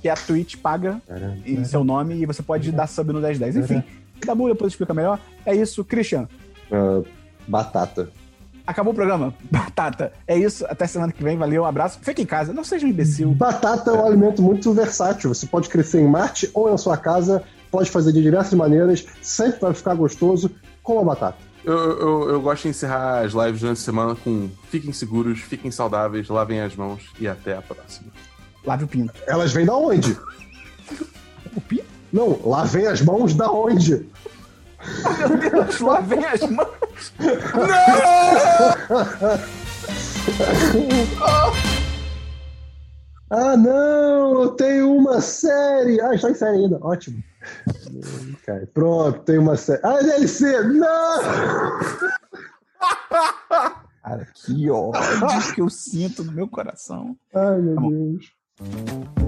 que a Twitch paga em seu nome e você pode dar sub no 1010. Enfim, da boa depois explica melhor. É isso, Christian. Uh, batata. Acabou o programa. Batata. É isso. Até semana que vem. Valeu. Um abraço. Fique em casa. Não seja um imbecil. Batata é um alimento muito versátil. Você pode crescer em Marte ou na sua casa. Pode fazer de diversas maneiras. Sempre vai ficar gostoso com a batata. Eu, eu, eu, gosto de encerrar as lives durante a semana com fiquem seguros, fiquem saudáveis, lavem as mãos e até a próxima. Lave o pinto. Elas vêm da onde? o pinto? Não, lavem as mãos da onde? Oh, meu Deus, lavem as mãos. Não! ah, não! Eu tenho uma série! Ah, está em série ainda. Ótimo. Pronto, tem uma série. Ah, DLC! Não! Cara, que ódio que eu sinto no meu coração. Ai, meu tá Deus.